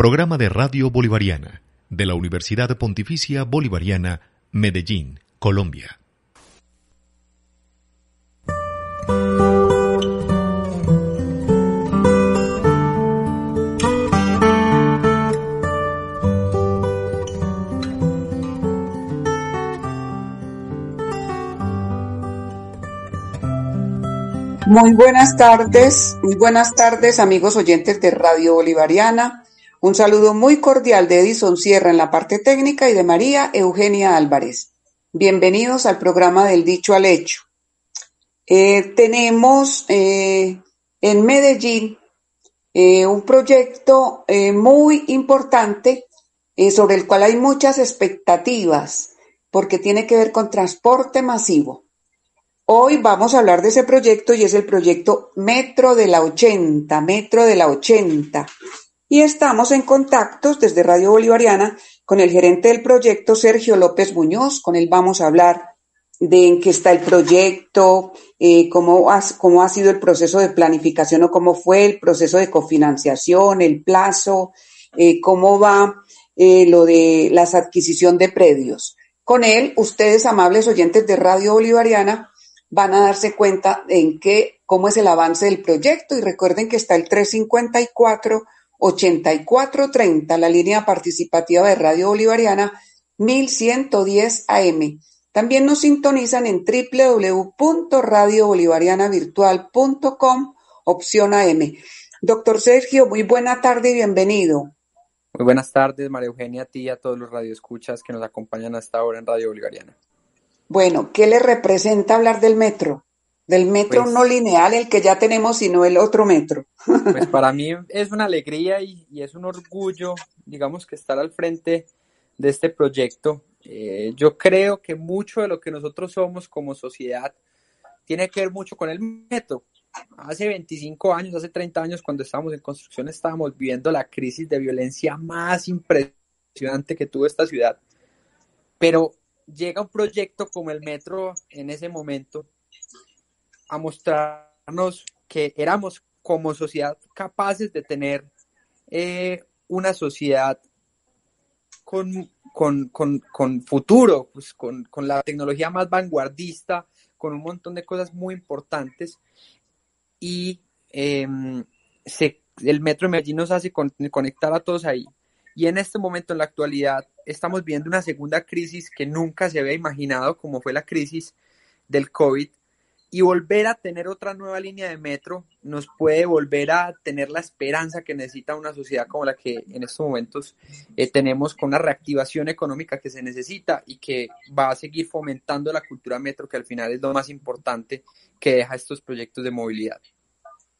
Programa de Radio Bolivariana de la Universidad Pontificia Bolivariana, Medellín, Colombia. Muy buenas tardes, muy buenas tardes amigos oyentes de Radio Bolivariana. Un saludo muy cordial de Edison Sierra en la parte técnica y de María Eugenia Álvarez. Bienvenidos al programa del Dicho al Hecho. Eh, tenemos eh, en Medellín eh, un proyecto muy importante sobre el cual hay muchas expectativas porque tiene que ver con transporte masivo. Hoy vamos a hablar de ese proyecto y es el proyecto Metro de la 80, Metro de la 80. Y estamos en contactos desde Radio Bolivariana con el gerente del proyecto, Sergio López Muñoz. Con él vamos a hablar de en qué está el proyecto, eh, cómo, ha, cómo ha sido el proceso de planificación o cómo fue el proceso de cofinanciación, el plazo, eh, cómo va eh, lo de la adquisición de predios. Con él, ustedes, amables oyentes de Radio Bolivariana, van a darse cuenta en qué, cómo es el avance del proyecto y recuerden que está el 354 8430, la línea participativa de Radio Bolivariana 1110 AM. También nos sintonizan en www.radiobolivarianavirtual.com, opción AM. Doctor Sergio, muy buena tarde y bienvenido. Muy buenas tardes, María Eugenia, a ti y a todos los radioescuchas que nos acompañan hasta ahora en Radio Bolivariana. Bueno, ¿qué le representa hablar del metro? Del metro pues no lineal, el que ya tenemos, sino el otro metro. Pues para mí es una alegría y, es un orgullo, digamos, que estar al frente de este proyecto. Eh, yo creo que mucho de lo que nosotros somos como sociedad tiene que ver mucho con el metro. Hace 25 años, hace 30 años, cuando estábamos en construcción, estábamos viviendo la crisis de violencia más impresionante que tuvo esta ciudad. Pero llega un proyecto como el metro en ese momento a mostrarnos que éramos como sociedad capaces de tener eh, una sociedad con, con, futuro, pues con, la tecnología más vanguardista, con un montón de cosas muy importantes. Y em, el Metro de Medellín nos hace conectar a todos ahí. Y en este momento, en la actualidad, estamos viendo una segunda crisis que nunca se había imaginado, como fue la crisis del COVID. Y volver a tener otra nueva línea de metro nos puede volver a tener la esperanza que necesita una sociedad como la que en estos momentos eh, tenemos con una reactivación económica que se necesita y que va a seguir fomentando la cultura metro, que al final es lo más importante que deja estos proyectos de movilidad.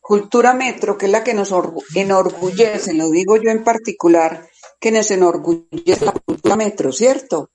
Cultura metro, que es la que nos enorgullece, lo digo yo en particular, que nos enorgullece la cultura metro, ¿cierto?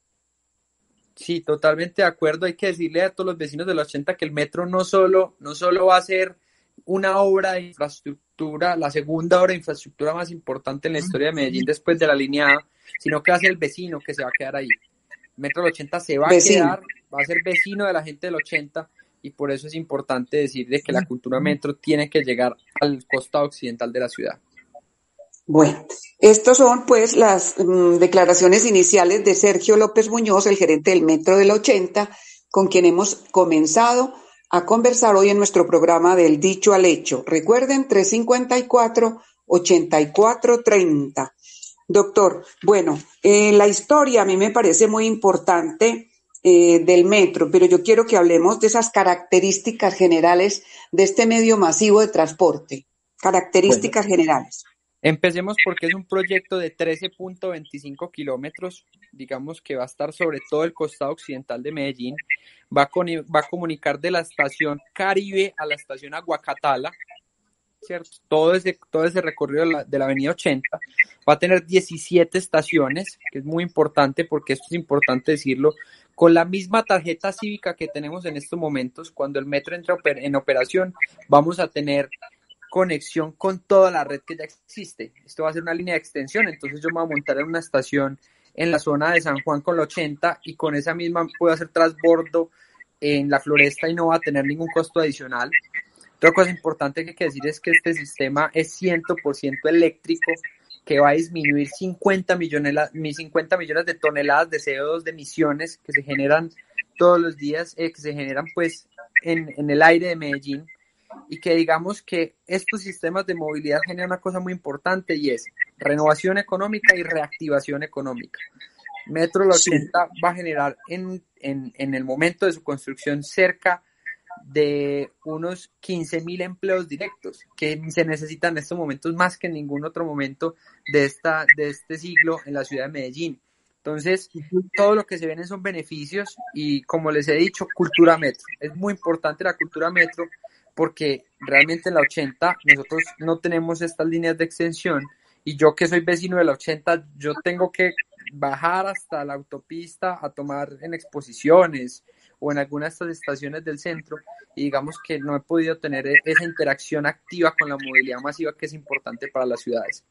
Sí, totalmente de acuerdo. Hay que decirle a todos los vecinos de los 80 que el metro no solo, no solo va a ser una obra de infraestructura, la segunda obra de infraestructura más importante en la historia de Medellín después de la línea A, sino que va a ser el vecino que se va a quedar ahí. El metro del 80 se va a quedar, va a ser vecino de la gente del 80 y por eso es importante decirle que la cultura metro tiene que llegar al costado occidental de la ciudad. Bueno, estos son pues las mm, declaraciones iniciales de Sergio López Muñoz, el gerente del Metro del 80, con quien hemos comenzado a conversar hoy en nuestro programa del Dicho al Hecho. Recuerden, 354-8430. Doctor, bueno, eh, la historia a mí me parece muy importante eh, del metro, pero yo quiero que hablemos de esas características generales de este medio masivo de transporte. Características generales. Empecemos porque es un proyecto de 13.25 kilómetros, digamos que va a estar sobre todo el costado occidental de Medellín, va a, va a comunicar de la estación Caribe a la estación Aguacatala, ¿cierto? Todo ese, todo ese recorrido de la, de la avenida 80, Va a tener 17 estaciones, que es muy importante porque esto es importante decirlo, con la misma tarjeta cívica que tenemos en estos momentos, cuando el metro entra en operación, vamos a tener conexión con toda la red que ya existe. Esto va a ser una línea de extensión, entonces yo me voy a montar en una estación en la zona de San Juan con la 80 y con esa misma puedo hacer transbordo en la floresta y no va a tener ningún costo adicional. Otra cosa importante que hay que decir es que este sistema es 100% eléctrico, que va a disminuir 50 millones, 50 millones de toneladas de CO2 de emisiones que se generan todos los días, eh, que se generan pues en, en el aire de Medellín y que digamos que estos sistemas de movilidad generan una cosa muy importante y es renovación económica y reactivación económica. Metro 80 va a generar en, en, en, el momento de su construcción cerca de unos 15 mil empleos directos que se necesitan en estos momentos más que en ningún otro momento de, esta, de este siglo en la ciudad de Medellín. Entonces, todo lo que se vienen son beneficios y como les he dicho, cultura metro. Es muy importante la cultura metro porque realmente en la 80 nosotros no tenemos estas líneas de extensión y yo que soy vecino de la 80, yo tengo que bajar hasta la autopista a tomar en exposiciones o en algunas de estas estaciones del centro y digamos que no he podido tener esa interacción activa con la movilidad masiva que es importante para las ciudades.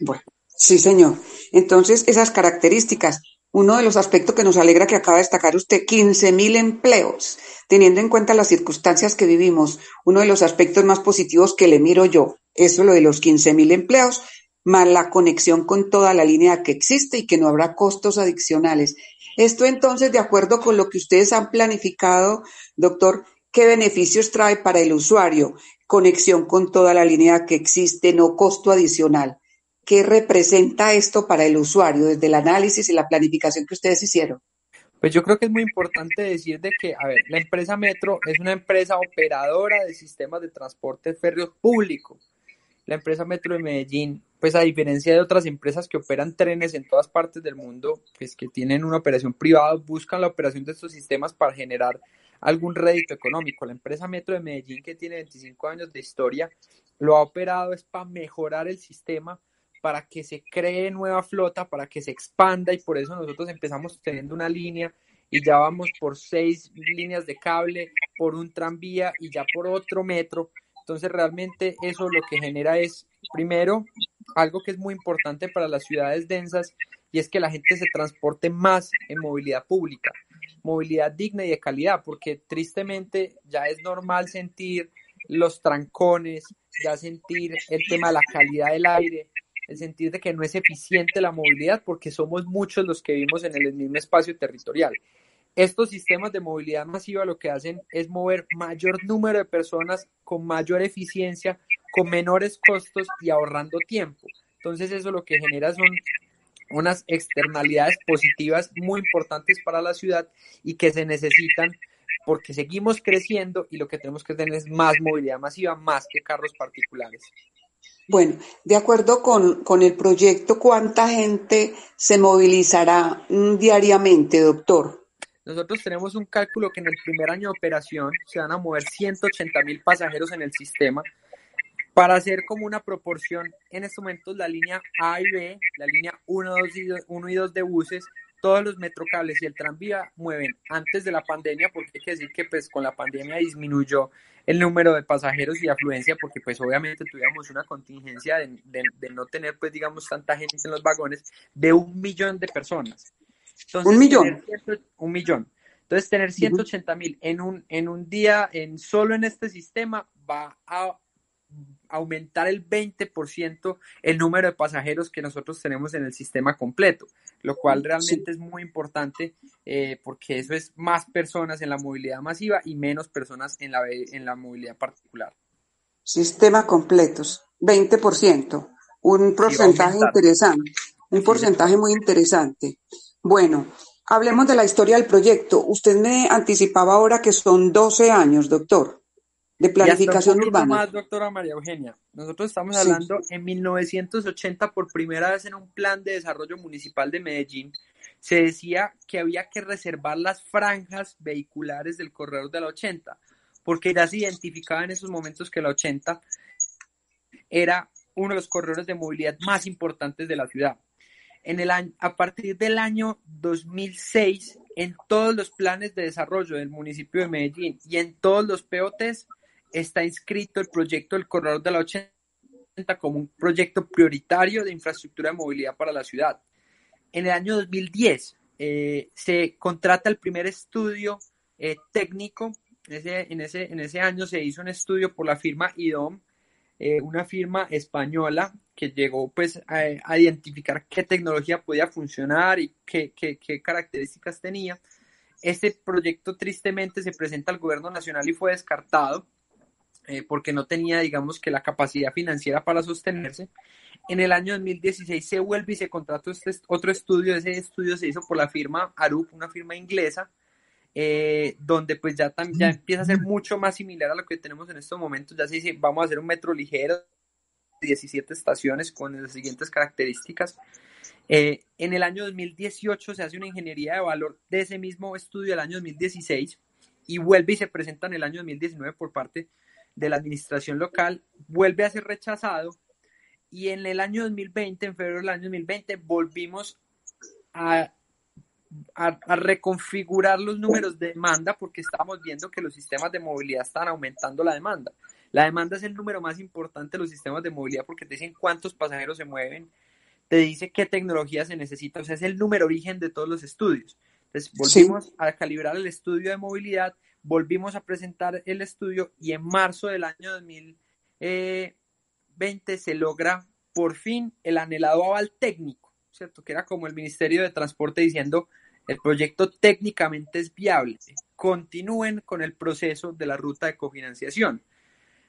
Bueno, sí señor. Entonces esas características uno de los aspectos que nos alegra que acaba de destacar usted, 15.000 empleos, teniendo en cuenta las circunstancias que vivimos, uno de los aspectos más positivos que le miro yo, eso lo de los 15.000 empleos, más la conexión con toda la línea que existe y que no habrá costos adicionales. Esto entonces, de acuerdo con lo que ustedes han planificado, doctor, ¿qué beneficios trae para el usuario? Conexión con toda la línea que existe, no costo adicional. ¿Qué representa esto para el usuario desde el análisis y la planificación que ustedes hicieron? Pues yo creo que es muy importante decir de que, a ver, la empresa Metro es una empresa operadora de sistemas de transporte férreo público. La empresa Metro de Medellín, pues a diferencia de otras empresas que operan trenes en todas partes del mundo, pues que tienen una operación privada, buscan la operación de estos sistemas para generar algún rédito económico. La empresa Metro de Medellín, que tiene 25 años de historia, lo ha operado es para mejorar el sistema, para que se cree nueva flota, para que se expanda y por eso nosotros empezamos teniendo una línea y ya vamos por seis líneas de cable, por un tranvía y ya por otro metro. Entonces realmente eso lo que genera es, primero, algo que es muy importante para las ciudades densas y es que la gente se transporte más en movilidad pública, movilidad digna y de calidad, porque tristemente ya es normal sentir los trancones, ya sentir el tema de la calidad del aire, el sentir de que no es eficiente la movilidad porque somos muchos los que vivimos en el mismo espacio territorial. Estos sistemas de movilidad masiva lo que hacen es mover mayor número de personas con mayor eficiencia, con menores costos y ahorrando tiempo. Entonces eso lo que genera son unas externalidades positivas muy importantes para la ciudad y que se necesitan porque seguimos creciendo y lo que tenemos que tener es más movilidad masiva, más que carros particulares. Bueno, de acuerdo con, con, el proyecto, ¿cuánta gente se movilizará mm, diariamente, doctor? Nosotros tenemos un cálculo que en el primer año de operación se van a mover 180 mil pasajeros en el sistema. Para hacer como una proporción, en estos momentos la línea A y B, la línea 1, 2 y 2, 1 y 2 de buses, todos los metrocables y el tranvía mueven antes de la pandemia, porque hay que decir que pues con la pandemia disminuyó el número de pasajeros y afluencia, porque pues obviamente tuvimos una contingencia de, de, no tener pues digamos tanta gente en los vagones, de un millón de personas. Entonces, un millón. un millón. Entonces tener 180 mil en un, en un día, en solo en este sistema, va a aumentar el 20% el número de pasajeros que nosotros tenemos en el sistema completo, lo cual realmente es muy importante eh, porque eso es más personas en la movilidad masiva y menos personas en la, en la movilidad particular. Sistema completos, 20%, un porcentaje interesante, un porcentaje muy interesante. Bueno, hablemos de la historia del proyecto. Usted me anticipaba ahora que son 12 años, doctor de planificación urbana. Más, doctora María Eugenia. Nosotros estamos hablando en 1980 por primera vez en un plan de desarrollo municipal de Medellín se decía que había que reservar las franjas vehiculares del corredor de la 80, porque ya se identificaba en esos momentos que la 80 era uno de los corredores de movilidad más importantes de la ciudad. En el año, a partir del año 2006, en todos los planes de desarrollo del municipio de Medellín y en todos los POTs está inscrito el proyecto del corredor de la 80 como un proyecto prioritario de infraestructura de movilidad para la ciudad. En el año 2010 eh, se contrata el primer estudio eh, técnico. en, ese, en ese año se hizo un estudio por la firma IDOM, eh, una firma española que llegó pues a, identificar qué tecnología podía funcionar y qué, qué características tenía. Este proyecto tristemente se presenta al gobierno nacional y fue descartado eh, porque no tenía, digamos, que la capacidad financiera para sostenerse. En el año 2016 se vuelve y se contrató este otro estudio. Ese estudio se hizo por la firma Arup, una firma inglesa, eh, donde pues ya, ya empieza a ser mucho más similar a lo que tenemos en estos momentos. Ya se dice, vamos a hacer un metro ligero, 17 estaciones con las siguientes características. Eh, en el año 2018 se hace una ingeniería de valor de ese mismo estudio del año 2016 y vuelve y se presenta en el año 2019 por parte de la administración local, vuelve a ser rechazado y en el año 2020, en febrero del año 2020, volvimos a, a, reconfigurar los números de demanda porque estábamos viendo que los sistemas de movilidad están aumentando la demanda. La demanda es el número más importante de los sistemas de movilidad porque te dicen cuántos pasajeros se mueven, te dice qué tecnología se necesita, o sea, es el número origen de todos los estudios. Entonces, volvimos a calibrar el estudio de movilidad volvimos a presentar el estudio y en marzo del año 2020 se logra por fin el anhelado aval técnico, ¿cierto? Que era como el Ministerio de Transporte diciendo el proyecto técnicamente es viable, continúen con el proceso de la ruta de cofinanciación.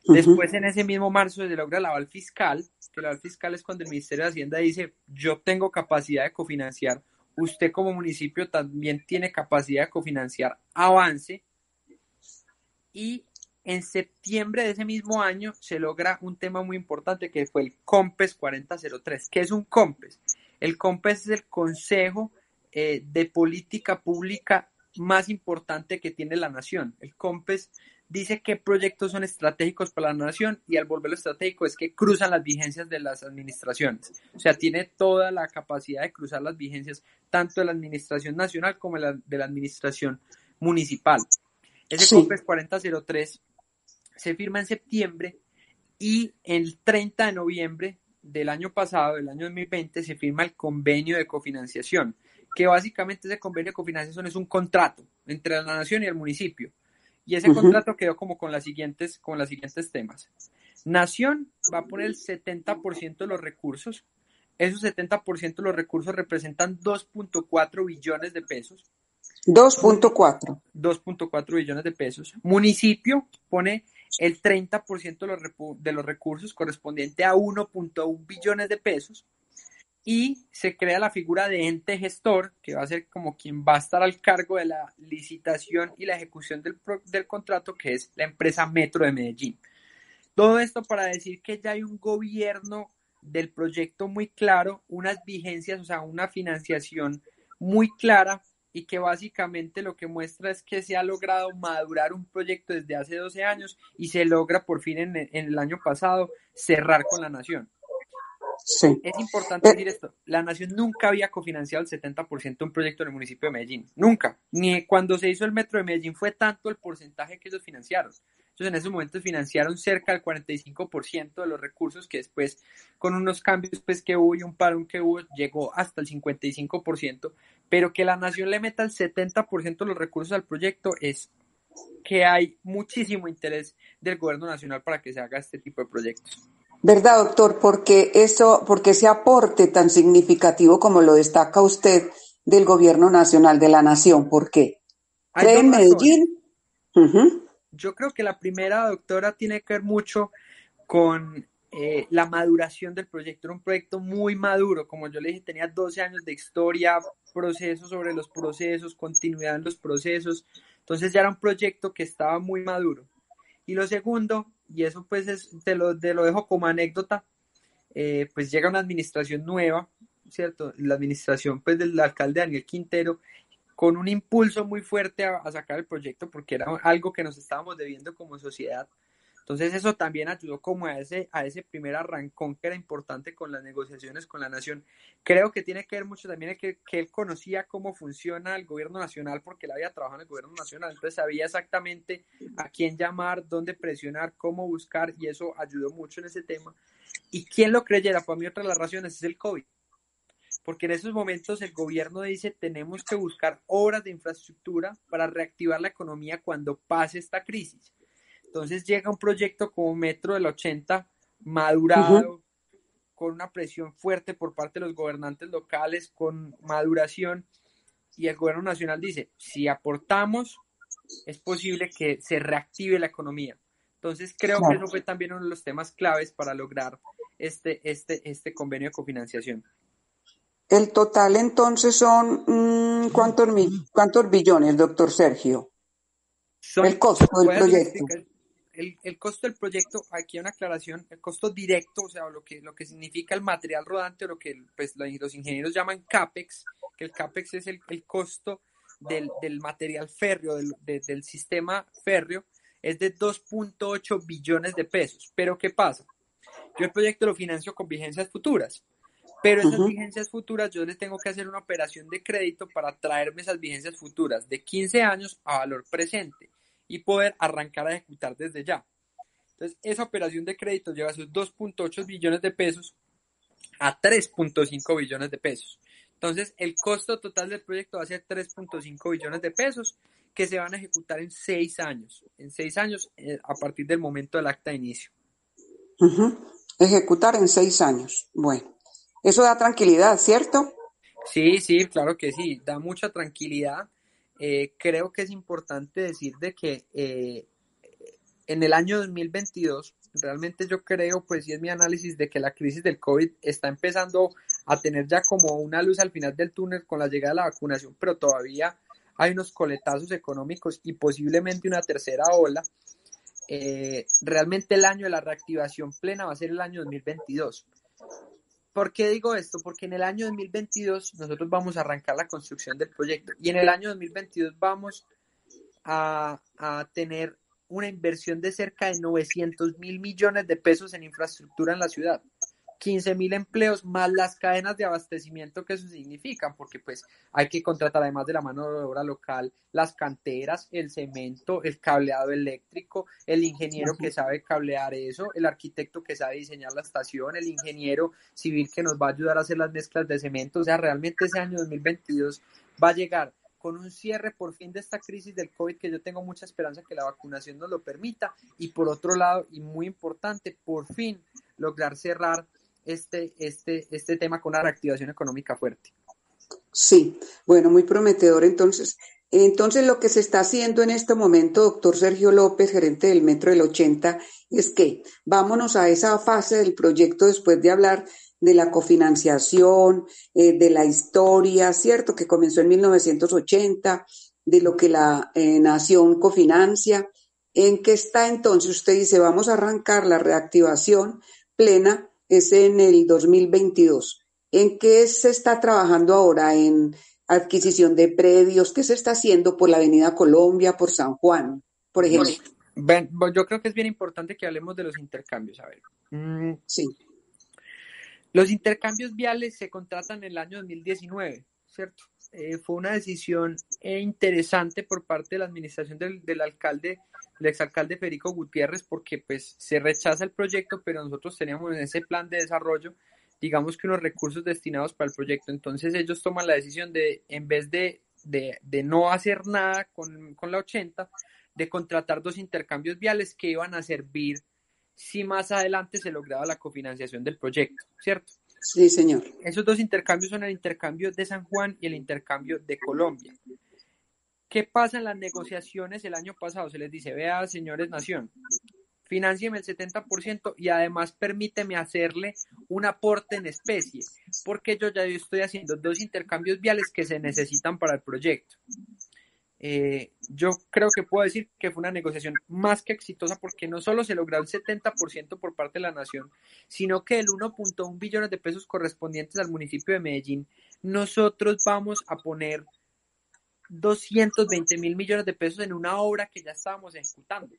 Después, en ese mismo marzo, se logra el aval fiscal, que el aval fiscal es cuando el Ministerio de Hacienda dice, yo tengo capacidad de cofinanciar, usted como municipio también tiene capacidad de cofinanciar avance y en septiembre de ese mismo año se logra un tema muy importante que fue el COMPES 4003. ¿Qué es un COMPES? El COMPES es el Consejo eh, de Política Pública más importante que tiene la nación. El COMPES dice qué proyectos son estratégicos para la nación y al volverlo estratégico es que cruzan las vigencias de las administraciones. O sea, tiene toda la capacidad de cruzar las vigencias tanto de la administración nacional como de la administración municipal. Ese COMPES 4003 se firma en septiembre y el 30 de noviembre del año pasado, del año 2020, se firma el convenio de cofinanciación, que básicamente ese convenio de cofinanciación es un contrato entre la nación y el municipio. Y ese contrato quedó como con las siguientes, con las siguientes temas. Nación va a poner el 70% de los recursos. Esos 70% de los recursos representan 2.4 billones de pesos. 2.4. 2.4 billones de pesos. Municipio pone el 30% de los, de los recursos correspondiente a 1.1 billones de pesos y se crea la figura de ente gestor, que va a ser como quien va a estar al cargo de la licitación y la ejecución del, del contrato, que es la empresa Metro de Medellín. Todo esto para decir que ya hay un gobierno del proyecto muy claro, unas vigencias, o sea, una financiación muy clara y que básicamente lo que muestra es que se ha logrado madurar un proyecto desde hace 12 años y se logra por fin en, el año pasado cerrar con la nación. Sí. Es importante decir esto, la nación nunca había cofinanciado el 70% de un proyecto en el municipio de Medellín, nunca, ni cuando se hizo el metro de Medellín fue tanto el porcentaje que ellos financiaron. Entonces, en ese momento financiaron cerca del 45% de los recursos que después, con unos cambios pues, que hubo y un parón que hubo, llegó hasta el 55%, pero que la nación le meta el 70% de los recursos al proyecto es que hay muchísimo interés del gobierno nacional para que se haga este tipo de proyectos. ¿Verdad, doctor? Porque eso, porque ese aporte tan significativo como lo destaca usted del gobierno nacional de la nación, ¿por qué? ¿Cree en Medellín? Yo creo que la primera, doctora, tiene que ver mucho con eh, la maduración del proyecto. Era un proyecto muy maduro, como yo le dije, tenía 12 años de historia, procesos sobre los procesos, continuidad en los procesos. Entonces ya era un proyecto que estaba muy maduro. Y lo segundo, y eso pues es, te lo, lo dejo como anécdota, eh, pues llega una administración nueva, ¿cierto? La administración pues del alcalde Daniel Quintero con un impulso muy fuerte a, sacar el proyecto porque era algo que nos estábamos debiendo como sociedad. Entonces eso también ayudó como a ese, a ese primer arrancón que era importante con las negociaciones con la nación. Creo que tiene que ver mucho también que, que él conocía cómo funciona el gobierno nacional porque él había trabajado en el gobierno nacional, entonces sabía exactamente a quién llamar, dónde presionar, cómo buscar y eso ayudó mucho en ese tema. Y quién lo creyera, para mí otra de las razones es el COVID porque en esos momentos el gobierno dice tenemos que buscar obras de infraestructura para reactivar la economía cuando pase esta crisis. Entonces llega un proyecto como Metro del 80, madurado, con una presión fuerte por parte de los gobernantes locales, con maduración, y el gobierno nacional dice, si aportamos, es posible que se reactive la economía. Entonces creo que eso fue también uno de los temas claves para lograr este, este, este convenio de cofinanciación. El total entonces son, mm, ¿cuántos, ¿cuántos billones, doctor Sergio? el costo del proyecto el, costo del proyecto, aquí una aclaración, el costo directo, o sea, lo que, lo que significa el material rodante o lo que pues, los ingenieros llaman CAPEX, que el CAPEX es el, costo del, material férreo, del, sistema férreo, es de 2.8 billones de pesos. Pero ¿qué pasa? Yo el proyecto lo financio con vigencias futuras, pero esas vigencias futuras yo les tengo que hacer una operación de crédito para traerme esas vigencias futuras de 15 años a valor presente y poder arrancar a ejecutar desde ya. Entonces, esa operación de crédito lleva sus 2.8 billones de pesos a 3.5 billones de pesos. Entonces, el costo total del proyecto va a ser 3.5 billones de pesos que se van a ejecutar en seis años. En seis años eh, a partir del momento del acta de inicio. Ejecutar en seis años. Bueno, eso da tranquilidad, ¿cierto? Sí, sí, claro que sí, da mucha tranquilidad eh, creo que es importante decir de que eh, en el año 2022, realmente yo creo, pues y es mi análisis, de que la crisis del COVID está empezando a tener ya como una luz al final del túnel con la llegada de la vacunación, pero todavía hay unos coletazos económicos y posiblemente una tercera ola. Eh, realmente el año de la reactivación plena va a ser el año 2022. ¿Por qué digo esto? Porque en el año 2022 nosotros vamos a arrancar la construcción del proyecto y en el año 2022 vamos a, a tener una inversión de cerca de 900 mil millones de pesos en infraestructura en la ciudad. 15 mil empleos más las cadenas de abastecimiento que eso significan, porque pues hay que contratar además de la mano de obra local las canteras, el cemento, el cableado eléctrico, el ingeniero que sabe cablear eso, el arquitecto que sabe diseñar la estación, el ingeniero civil que nos va a ayudar a hacer las mezclas de cemento, o sea, realmente ese año 2022 va a llegar con un cierre por fin de esta crisis del COVID, que yo tengo mucha esperanza que la vacunación nos lo permita, y por otro lado, y muy importante, por fin lograr cerrar este, este, este tema con una reactivación económica fuerte. Sí, bueno, muy prometedor entonces. Entonces, lo que se está haciendo en este momento, doctor Sergio López, gerente del Metro del 80, es que vámonos a esa fase del proyecto después de hablar de la cofinanciación, eh, de la historia, ¿cierto? Que comenzó en 1980, de lo que la eh, nación cofinancia. ¿En qué está entonces? Usted dice, vamos a arrancar la reactivación plena es en el 2022. ¿En qué se está trabajando ahora? ¿En adquisición de predios? ¿Qué se está haciendo por la Avenida Colombia, por San Juan, por ejemplo? yo creo que es bien importante que hablemos de los intercambios. A ver. Mm, sí. Los intercambios viales se contratan en el año 2019, ¿cierto? Eh, fue una decisión eh, interesante por parte de la administración del, del alcalde el exalcalde Federico Gutiérrez porque pues se rechaza el proyecto, pero nosotros teníamos en ese plan de desarrollo, digamos que unos recursos destinados para el proyecto. Entonces ellos toman la decisión de, en vez de, de, de no hacer nada con, con, la 80, de contratar dos intercambios viales que iban a servir si más adelante se lograba la cofinanciación del proyecto, ¿cierto? Sí, señor. Esos dos intercambios son el intercambio de San Juan y el intercambio de Colombia. ¿Qué pasa en las negociaciones el año pasado? Se les dice, vea, señores Nación, financieme el 70% y además permíteme hacerle un aporte en especie, porque yo ya estoy haciendo dos intercambios viales que se necesitan para el proyecto. Eh, yo creo que puedo decir que fue una negociación más que exitosa porque no solo se logró el 70% por parte de la nación, sino que el 1.1 billones de pesos correspondientes al municipio de Medellín, nosotros vamos a poner 220 mil millones de pesos en una obra que ya estábamos ejecutando,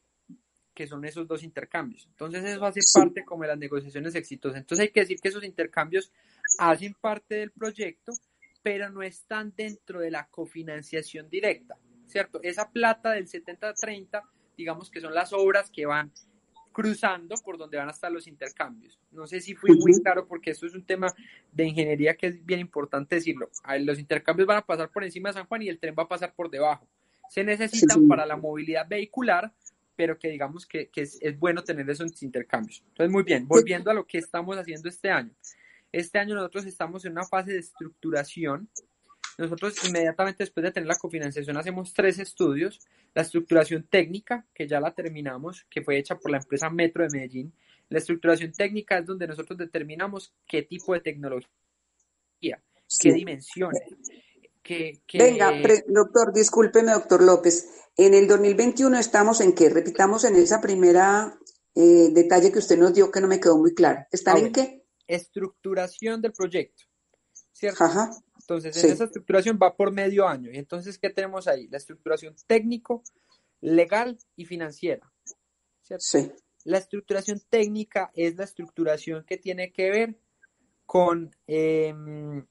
que son esos dos intercambios. Entonces eso hace parte como de las negociaciones exitosas. Entonces hay que decir que esos intercambios hacen parte del proyecto, pero no están dentro de la cofinanciación directa, ¿cierto? Esa plata del 70-30, digamos que son las obras que van cruzando por donde van a estar los intercambios. No sé si fui muy claro porque esto es un tema de ingeniería que es bien importante decirlo. Los intercambios van a pasar por encima de San Juan y el tren va a pasar por debajo. Se necesitan para la movilidad vehicular, pero que digamos que, es, bueno tener esos intercambios. Entonces, muy bien, volviendo a lo que estamos haciendo este año. Este año nosotros estamos en una fase de estructuración. Nosotros inmediatamente después de tener la cofinanciación hacemos tres estudios. La estructuración técnica, que ya la terminamos, que fue hecha por la empresa Metro de Medellín. La estructuración técnica es donde nosotros determinamos qué tipo de tecnología, qué dimensiones, Venga, doctor, discúlpeme, doctor López. En el 2021 estamos en qué? Repitamos en esa primera eh, detalle que usted nos dio que no me quedó muy claro. ¿Están en qué? Estructuración del proyecto. ¿Cierto? Ajá. Entonces, en esa estructuración va por medio año. Y entonces, ¿qué tenemos ahí? La estructuración técnico, legal y financiera. ¿cierto? Sí. La estructuración técnica es la estructuración que tiene que ver con em,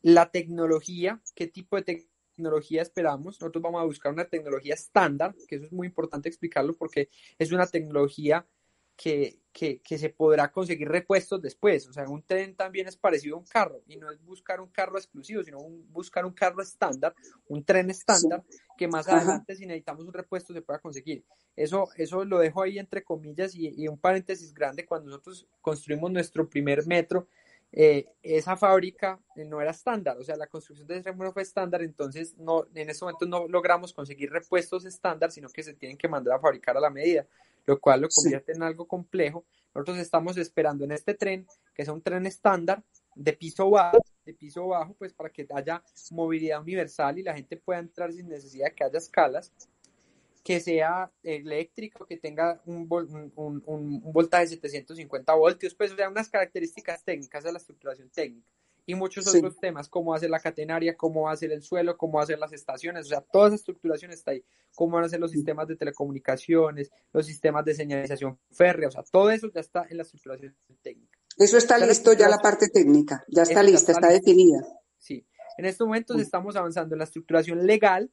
la tecnología, qué tipo de tecnología esperamos. Nosotros vamos a buscar una tecnología estándar, que eso es muy importante explicarlo porque es una tecnología que, que, que, se podrá conseguir repuestos después. O sea, un tren también es parecido a un carro y no es buscar un carro exclusivo, sino buscar un carro estándar, un tren estándar que más adelante si necesitamos un repuesto se pueda conseguir. Eso, eso lo dejo ahí entre comillas y, y un paréntesis grande cuando nosotros construimos nuestro primer metro eh, esa fábrica eh, no era estándar, o sea, la construcción de ese no fue estándar, entonces no, en ese momento no logramos conseguir repuestos estándar, sino que se tienen que mandar a fabricar a la medida, lo cual lo convierte en algo complejo. Nosotros estamos esperando en este tren, que sea un tren estándar de piso bajo, de piso bajo, pues para que haya movilidad universal y la gente pueda entrar sin necesidad de que haya escalas que sea eléctrico, que tenga un, un, un, voltaje de 750 voltios, pues o sea, unas características técnicas de la estructuración técnica y muchos otros temas, cómo hacer la catenaria, cómo hacer el suelo, cómo hacer las estaciones, o sea, toda esa estructuración está ahí, cómo van a ser los sistemas de telecomunicaciones, los sistemas de señalización férrea, o sea, todo eso ya está en la estructuración técnica. Eso está listo ya la parte técnica, ya está lista, está, definida. Sí, en estos momentos estamos avanzando en la estructuración legal,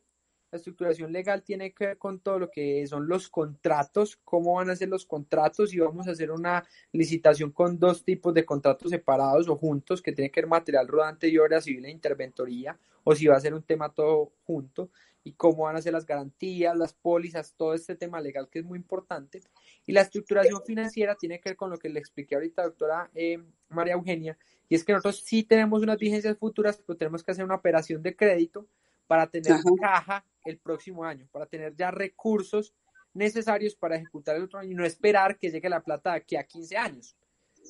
la estructuración legal tiene que ver con todo lo que son los contratos, cómo van a ser los contratos, y vamos a hacer una licitación con dos tipos de contratos separados o juntos, que tiene que ver material rodante y obra civil e interventoría, o si va a ser un tema todo junto, y cómo van a ser las garantías, las pólizas, todo este tema legal que es muy importante. Y la estructuración financiera tiene que ver con lo que le expliqué ahorita, doctora eh, María Eugenia, y es que nosotros sí tenemos unas vigencias futuras, pero tenemos que hacer una operación de crédito para tener caja el próximo año, para tener ya recursos necesarios para ejecutar el otro año y no esperar que llegue la plata aquí a 15 años,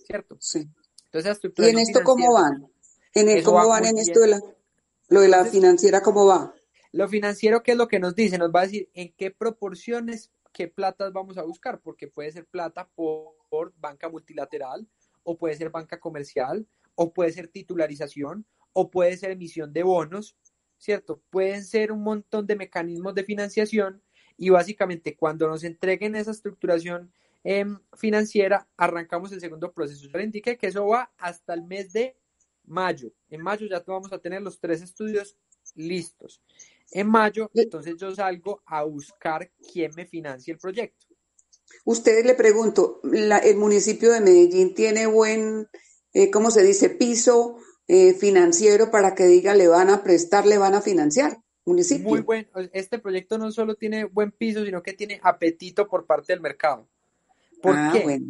¿cierto? Sí. Entonces, ¿Y en esto cómo van? ¿En ¿Cómo van en esto de la, lo de la financiera, cómo va? Lo financiero, ¿qué es lo que nos dice? Nos va a decir en qué proporciones, qué platas vamos a buscar, porque puede ser plata por banca multilateral, o puede ser banca comercial, o puede ser titularización, o puede ser emisión de bonos, ¿cierto? Pueden ser un montón de mecanismos de financiación y básicamente cuando nos entreguen esa estructuración em, financiera, arrancamos el segundo proceso. Yo le indiqué que eso va hasta el mes de mayo. En mayo ya vamos a tener los tres estudios listos. En mayo, entonces yo salgo a buscar quién me financie el proyecto. Ustedes le pregunto, ¿el municipio de Medellín tiene buen, eh, ¿cómo se dice, piso eh, financiero para que diga le van a prestar, le van a financiar. Municipio. Muy bueno. Este proyecto no solo tiene buen piso, sino que tiene apetito por parte del mercado. ¿Por ah, qué?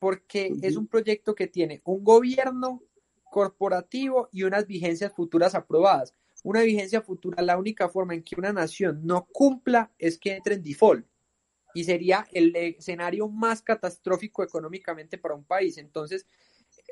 Porque es un proyecto que tiene un gobierno corporativo y unas vigencias futuras aprobadas. Una vigencia futura, la única forma en que una nación no cumpla es que entre en default. Y sería el escenario más catastrófico económicamente para un país. Entonces,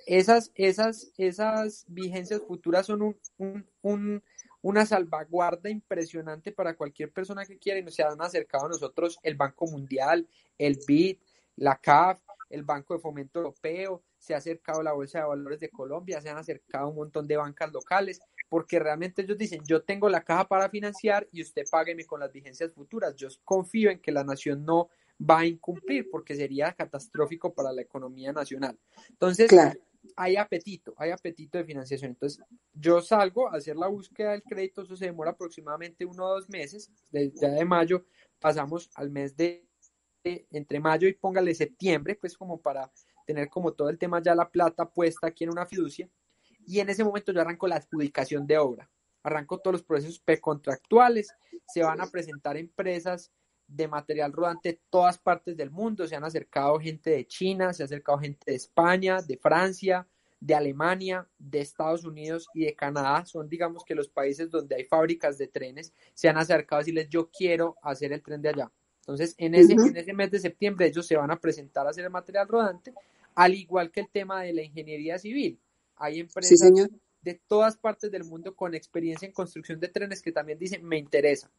esas, esas, esas vigencias futuras son un, una salvaguarda impresionante para cualquier persona que quiera y nos se han acercado a nosotros el Banco Mundial, el BID, la CAF, el Banco de Fomento Europeo, se ha acercado la Bolsa de Valores de Colombia, se han acercado un montón de bancas locales, porque realmente ellos dicen, yo tengo la caja para financiar y usted págueme con las vigencias futuras. Yo confío en que la nación no va a incumplir porque sería catastrófico para la economía nacional. Entonces, hay apetito, hay apetito de financiación. Entonces, yo salgo a hacer la búsqueda del crédito, eso se demora aproximadamente uno o dos meses, desde de mayo pasamos al mes de, entre mayo y póngale septiembre, pues como para tener como todo el tema ya la plata puesta aquí en una fiducia. Y en ese momento yo arranco la adjudicación de obra, arranco todos los procesos precontractuales, se van a presentar empresas de material rodante de todas partes del mundo. Se han acercado gente de China, se ha acercado gente de España, de Francia, de Alemania, de Estados Unidos y de Canadá. Son, digamos, que los países donde hay fábricas de trenes se han acercado a decirles, yo quiero hacer el tren de allá. Entonces, en ese, en ese mes de septiembre ellos se van a presentar a hacer el material rodante, al igual que el tema de la ingeniería civil. Hay empresas de todas partes del mundo con experiencia en construcción de trenes que también dicen, me interesa.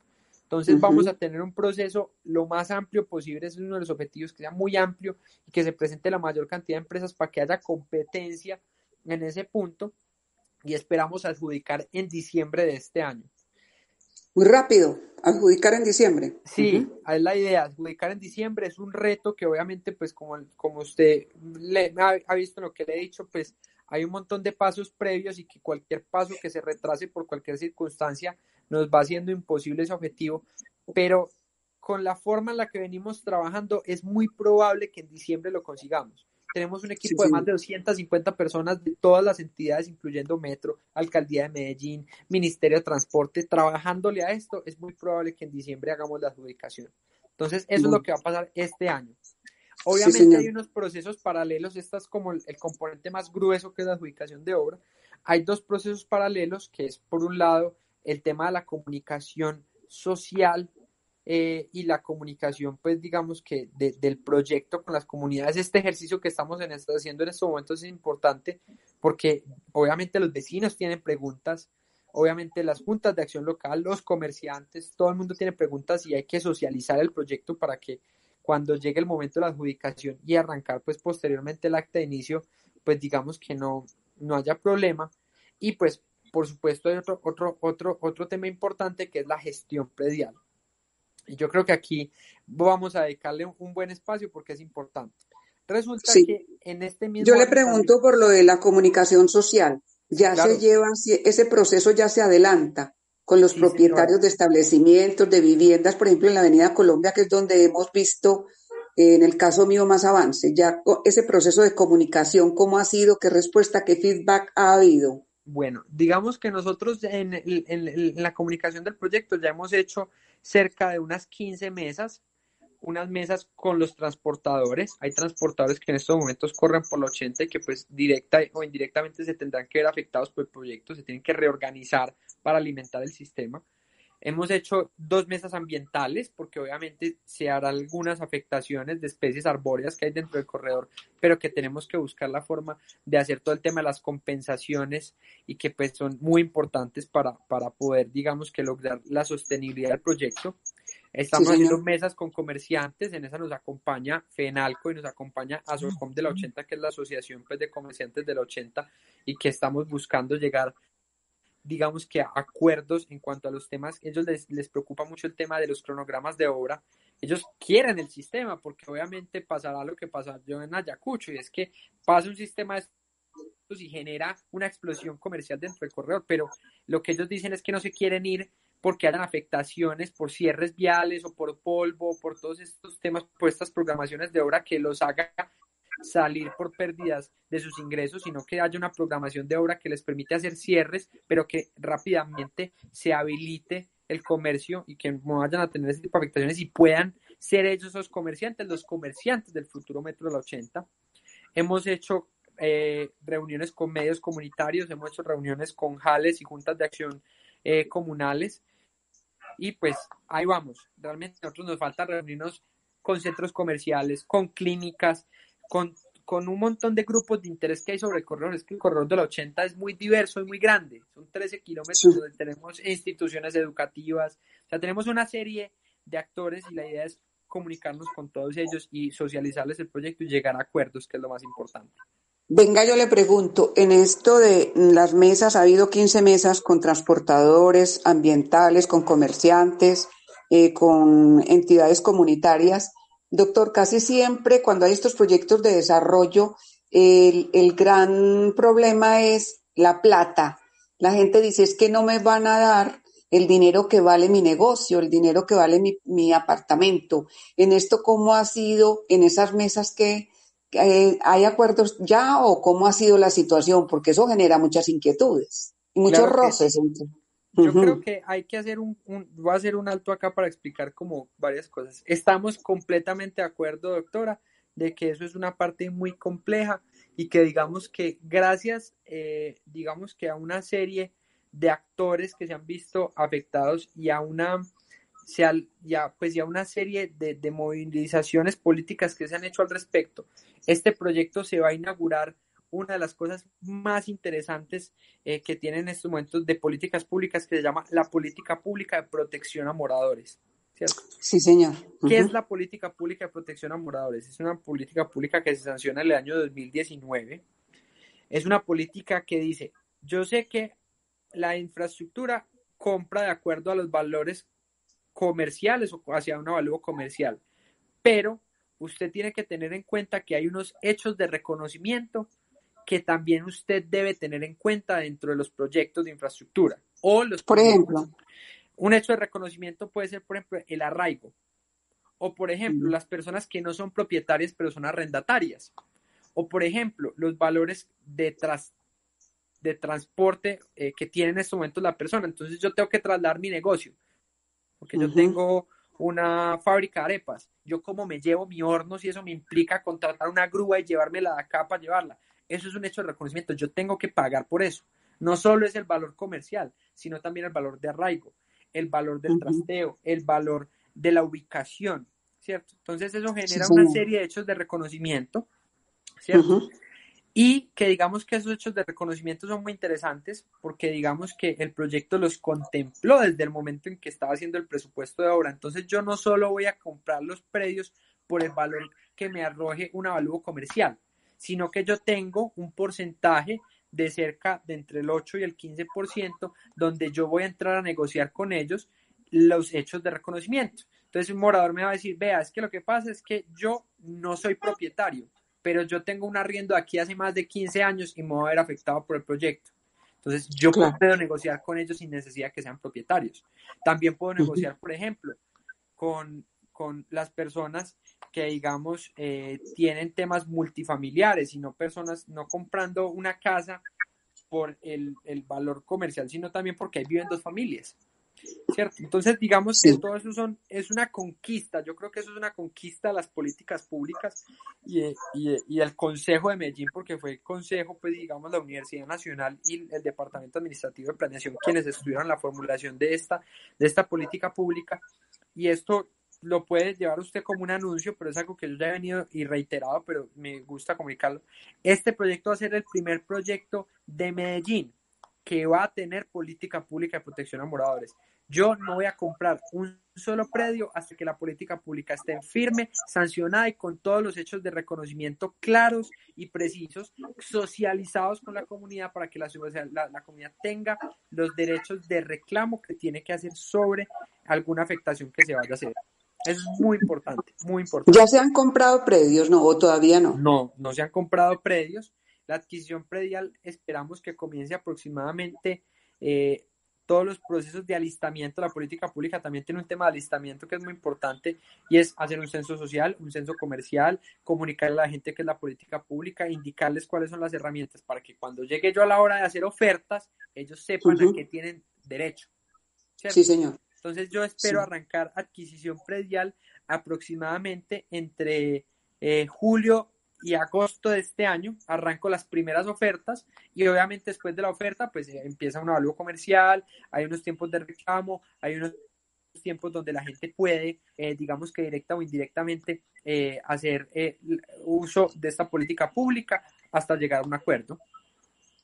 Entonces vamos a tener un proceso lo más amplio posible, ese es uno de los objetivos, que sea muy amplio y que se presente la mayor cantidad de empresas para que haya competencia en ese punto y esperamos adjudicar en diciembre de este año. Muy rápido, adjudicar en diciembre. Sí, es la idea, adjudicar en diciembre es un reto que obviamente, pues como, como usted le, ha, ha visto lo que le he dicho, pues hay un montón de pasos previos y que cualquier paso que se retrase por cualquier circunstancia nos va haciendo imposible ese objetivo, pero con la forma en la que venimos trabajando es muy probable que en diciembre lo consigamos. Tenemos un equipo de más de 250 personas de todas las entidades, incluyendo Metro, Alcaldía de Medellín, Ministerio de Transporte, trabajándole a esto. Es muy probable que en diciembre hagamos la adjudicación. Entonces, eso es lo que va a pasar este año. Obviamente hay unos procesos paralelos, esta es como el, el, componente más grueso que es la adjudicación de obra. Hay dos procesos paralelos, que es por un lado el tema de la comunicación social eh, y la comunicación, pues digamos que del proyecto con las comunidades. Este ejercicio que estamos en haciendo en estos momentos es importante porque obviamente los vecinos tienen preguntas, obviamente las juntas de acción local, los comerciantes, todo el mundo tiene preguntas y hay que socializar el proyecto para que cuando llegue el momento de la adjudicación y arrancar pues posteriormente el acta de inicio, pues digamos que no, no haya problema. Y pues por supuesto, hay otro, otro, otro, otro tema importante que es la gestión predial. Y yo creo que aquí vamos a dedicarle un, buen espacio porque es importante. Resulta que en este mismo. Yo le pregunto por lo de la comunicación social. Ya se lleva, ese proceso ya se adelanta con los propietarios de establecimientos, de viviendas, por ejemplo, en la Avenida Colombia, que es donde hemos visto, en el caso mío, más avance. Ya ese proceso de comunicación, ¿cómo ha sido? ¿Qué respuesta, qué feedback ha habido? Bueno, digamos que nosotros en, la comunicación del proyecto ya hemos hecho cerca de unas 15 mesas, unas mesas con los transportadores. Hay transportadores que en estos momentos corren por la 80 y que pues directa o indirectamente se tendrán que ver afectados por el proyecto, se tienen que reorganizar para alimentar el sistema. Hemos hecho dos mesas ambientales porque obviamente se hará algunas afectaciones de especies arbóreas que hay dentro del corredor, pero que tenemos que buscar la forma de hacer todo el tema de las compensaciones y que pues son muy importantes para, para poder, digamos que lograr la sostenibilidad del proyecto. Estamos haciendo mesas con comerciantes, en esa nos acompaña FENALCO y nos acompaña ASOCOM de la 80, que es la Asociación pues, de Comerciantes de la 80, y que estamos buscando llegar digamos que acuerdos en cuanto a los temas, ellos les, les preocupa mucho el tema de los cronogramas de obra, ellos quieren el sistema porque obviamente pasará lo que pasó en Ayacucho y es que pasa un sistema de y genera una explosión comercial dentro del corredor, pero lo que ellos dicen es que no se quieren ir porque hayan afectaciones por cierres viales o por polvo, por todos estos temas, por estas programaciones de obra que los haga salir por pérdidas de sus ingresos, sino que haya una programación de obra que les permite hacer cierres, pero que rápidamente se habilite el comercio y que no vayan a tener ese tipo de afectaciones y puedan ser ellos esos comerciantes, los comerciantes del futuro Metro de la 80. Hemos hecho eh, reuniones con medios comunitarios, hemos hecho reuniones con jales y juntas de acción eh, comunales y pues ahí vamos. Realmente a nosotros nos falta reunirnos con centros comerciales, con clínicas, con, con un montón de grupos de interés que hay sobre el corredor. Es que el corredor de la 80 es muy diverso y muy grande. Son 13 kilómetros donde tenemos instituciones educativas. O sea, tenemos una serie de actores y la idea es comunicarnos con todos ellos y socializarles el proyecto y llegar a acuerdos, que es lo más importante. Venga, yo le pregunto, en esto de las mesas, ha habido 15 mesas con transportadores ambientales, con comerciantes, eh, con entidades comunitarias. Doctor, casi siempre cuando hay estos proyectos de desarrollo, el, el gran problema es la plata. La gente dice, es que no me van a dar el dinero que vale mi negocio, el dinero que vale mi, mi apartamento. En esto, ¿cómo ha sido en esas mesas que eh, hay acuerdos ya o cómo ha sido la situación? Porque eso genera muchas inquietudes y muchos roces. Yo creo que hay que hacer un, un, voy a hacer un alto acá para explicar como varias cosas. Estamos completamente de acuerdo, doctora, de que eso es una parte muy compleja y que digamos que gracias, eh, digamos que a una serie de actores que se han visto afectados y a una, ya, pues ya una serie de, de movilizaciones políticas que se han hecho al respecto, este proyecto se va a inaugurar una de las cosas más interesantes eh, que tienen en estos momentos de políticas públicas que se llama la política pública de protección a moradores. ¿cierto? Sí, señor. ¿Qué es la política pública de protección a moradores? Es una política pública que se sanciona en el año 2019. Es una política que dice, yo sé que la infraestructura compra de acuerdo a los valores comerciales o hacia un valor comercial, pero usted tiene que tener en cuenta que hay unos hechos de reconocimiento que también usted debe tener en cuenta dentro de los proyectos de infraestructura. O los por ejemplo, un hecho de reconocimiento puede ser, por ejemplo, el arraigo. O, por ejemplo, las personas que no son propietarias pero son arrendatarias. O, por ejemplo, los valores de, tras, de transporte eh, que tiene en este momento la persona. Entonces yo tengo que trasladar mi negocio. Porque yo tengo una fábrica de arepas. Yo como me llevo mi horno si eso me implica contratar una grúa y llevármela de acá para llevarla. Eso es un hecho de reconocimiento. Yo tengo que pagar por eso. No solo es el valor comercial, sino también el valor de arraigo, el valor del trasteo, el valor de la ubicación, ¿cierto? Entonces eso genera una serie de hechos de reconocimiento, ¿cierto? Y que digamos que esos hechos de reconocimiento son muy interesantes porque digamos que el proyecto los contempló desde el momento en que estaba haciendo el presupuesto de obra. Entonces yo no solo voy a comprar los predios por el valor que me arroje un avalúo comercial, sino que yo tengo un porcentaje de cerca de entre el 8 y el 15%, donde yo voy a entrar a negociar con ellos los hechos de reconocimiento. Entonces un morador me va a decir, vea, es que lo que pasa es que yo no soy propietario, pero yo tengo un arriendo aquí hace más de 15 años y me voy a ver afectado por el proyecto. Entonces yo puedo negociar con ellos sin necesidad de que sean propietarios. También puedo negociar, por ejemplo, con, con las personas que digamos eh, tienen temas multifamiliares y no personas no comprando una casa por el, el, valor comercial, sino también porque ahí viven dos familias. ¿Cierto? Entonces, digamos que todo eso son, es una conquista, yo creo que eso es una conquista de las políticas públicas y, y, y, el Consejo de Medellín, porque fue el Consejo, pues digamos, la Universidad Nacional y el Departamento Administrativo de Planeación quienes estuvieron la formulación de esta, de esta política pública y esto lo puede llevar usted como un anuncio, pero es algo que yo ya he venido y reiterado, pero me gusta comunicarlo. Este proyecto va a ser el primer proyecto de Medellín que va a tener política pública de protección a moradores. Yo no voy a comprar un solo predio hasta que la política pública esté firme, sancionada y con todos los hechos de reconocimiento claros y precisos, socializados con la comunidad para que la, la, la comunidad tenga los derechos de reclamo que tiene que hacer sobre alguna afectación que se vaya a hacer. Es muy importante, muy importante. ¿Ya se han comprado predios, no? ¿O todavía no? No, no se han comprado predios. La adquisición predial esperamos que comience aproximadamente eh, todos los procesos de alistamiento. La política pública también tiene un tema de alistamiento que es muy importante y es hacer un censo social, un censo comercial, comunicarle a la gente que es la política pública, indicarles cuáles son las herramientas para que cuando llegue yo a la hora de hacer ofertas, ellos sepan uh -huh. a qué tienen derecho. ¿cierto? Sí, señor. Entonces yo espero sí. arrancar adquisición predial aproximadamente entre eh, julio y agosto de este año. Arranco las primeras ofertas y obviamente después de la oferta pues eh, empieza un avalúo comercial, hay unos tiempos de reclamo, hay unos tiempos donde la gente puede, eh, digamos que directa o indirectamente, eh, hacer eh, uso de esta política pública hasta llegar a un acuerdo.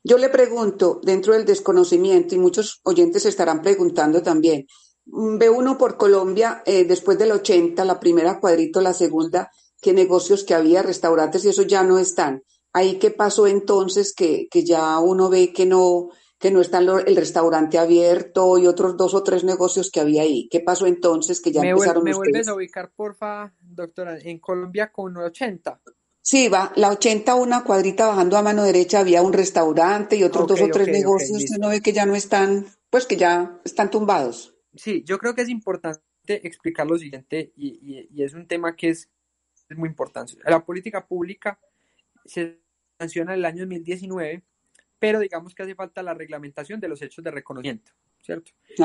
Yo le pregunto, dentro del desconocimiento, y muchos oyentes estarán preguntando también, ve uno por Colombia eh, después del 80, la primera cuadrito, la segunda, qué negocios que había, restaurantes y eso ya no están. Ahí qué pasó entonces que, que ya uno ve que no, que no está el restaurante abierto y otros dos o tres negocios que había ahí. ¿Qué pasó entonces que ya me empezaron ¿Me vuelves a ubicar, porfa, doctora, en Colombia con 80? Sí, va, la 80, una cuadrita bajando a mano derecha, había un restaurante y otros dos o tres negocios que no ve que ya no están, pues que ya están tumbados. Sí, yo creo que es importante explicar lo siguiente y, y es un tema que es, es muy importante. La política pública se sanciona en el año 2019 pero digamos que hace falta la reglamentación de los hechos de reconocimiento, ¿cierto? Eso,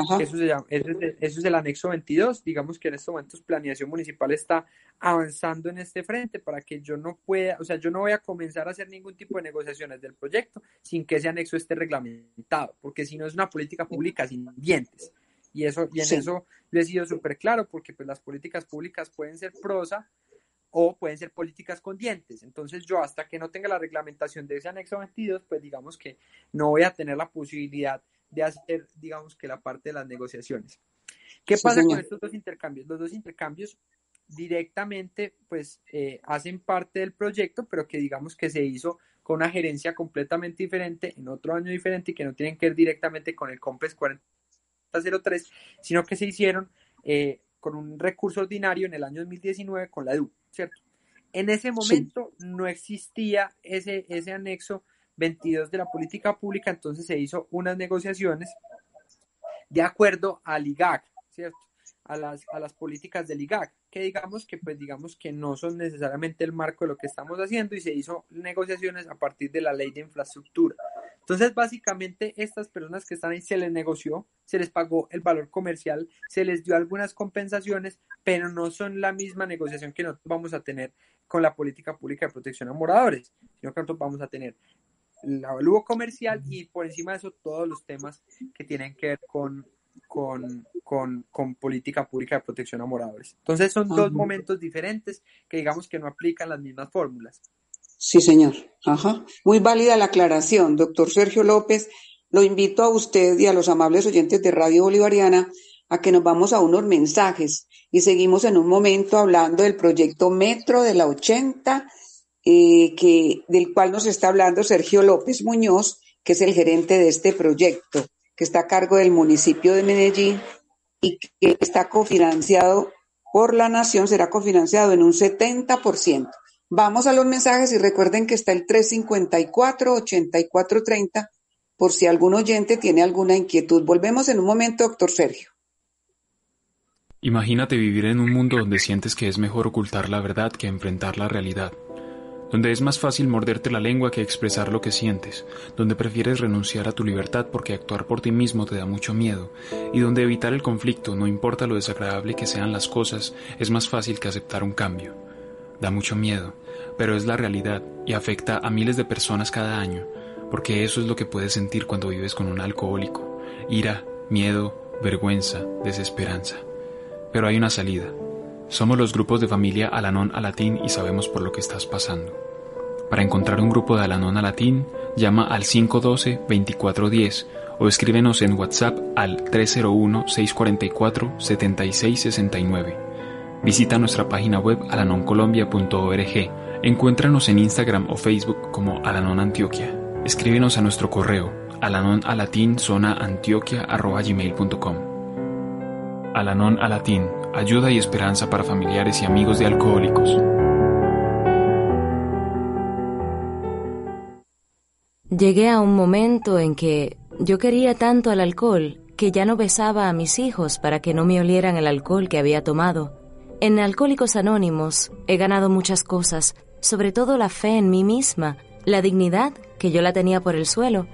es, el anexo 22, digamos que en estos momentos planeación municipal está avanzando en este frente para que yo no pueda, o sea, yo no voy a comenzar a hacer ningún tipo de negociaciones del proyecto sin que ese anexo esté reglamentado, porque si no es una política pública sin dientes. Y eso, y en eso le he sido súper claro, porque pues las políticas públicas pueden ser prosa, o pueden ser políticas con dientes. Entonces yo hasta que no tenga la reglamentación de ese anexo 22, pues digamos que no voy a tener la posibilidad de hacer, digamos que la parte de las negociaciones. ¿Qué pasa con estos dos intercambios? Los dos intercambios directamente pues eh, hacen parte del proyecto, pero que digamos que se hizo con una gerencia completamente diferente, en otro año diferente y que no tienen que ver directamente con el COMPES 4003, sino que se hicieron eh, con un recurso ordinario en el año 2019 con la EDU. ¿cierto? En ese momento no existía ese, ese anexo 22 de la política pública, entonces se hizo unas negociaciones de acuerdo al IGAC, ¿cierto? A las, a las políticas del IGAC, que digamos que pues digamos que no son necesariamente el marco de lo que estamos haciendo y se hizo negociaciones a partir de la ley de infraestructura. Entonces, básicamente, estas personas que están ahí se les negoció, se les pagó el valor comercial, se les dio algunas compensaciones, pero no son la misma negociación que nosotros vamos a tener con la política pública de protección a moradores, sino que nosotros vamos a tener el avalúo comercial y por encima de eso todos los temas que tienen que ver con, con, con, con política pública de protección a moradores. Entonces son dos momentos diferentes que digamos que no aplican las mismas fórmulas. Sí, señor. Ajá. Muy válida la aclaración, doctor Sergio López. Lo invito a usted y a los amables oyentes de Radio Bolivariana a que nos vamos a unos mensajes y seguimos en un momento hablando del proyecto Metro de la 80, eh, que, del cual nos está hablando Sergio López Muñoz, que es el gerente de este proyecto, que está a cargo del municipio de Medellín y que está cofinanciado por la nación, será cofinanciado en un 70%. Vamos a los mensajes y recuerden que está el 354-8430 por si algún oyente tiene alguna inquietud. Volvemos en un momento, doctor Sergio. Imagínate vivir en un mundo donde sientes que es mejor ocultar la verdad que enfrentar la realidad, donde es más fácil morderte la lengua que expresar lo que sientes, donde prefieres renunciar a tu libertad porque actuar por ti mismo te da mucho miedo, y donde evitar el conflicto, no importa lo desagradable que sean las cosas, es más fácil que aceptar un cambio. Da mucho miedo, pero es la realidad y afecta a miles de personas cada año, porque eso es lo que puedes sentir cuando vives con un alcohólico. Ira, miedo, vergüenza, desesperanza. Pero hay una salida. Somos los grupos de familia Alanón Alatín y sabemos por lo que estás pasando. Para encontrar un grupo de Alanón Alatín, llama al 512-2410 o escríbenos en WhatsApp al 301-644-7669. Visita nuestra página web alanoncolombia.org. Encuéntranos en Instagram o Facebook como Alanon Antioquia. Escríbenos a nuestro correo. Alanon Alatín, ayuda y esperanza para familiares y amigos de alcohólicos. Llegué a un momento en que yo quería tanto al alcohol que ya no besaba a mis hijos para que no me olieran el alcohol que había tomado en Alcohólicos Anónimos he ganado muchas cosas, sobre todo la fe en mí misma, la dignidad, que yo la tenía por el suelo,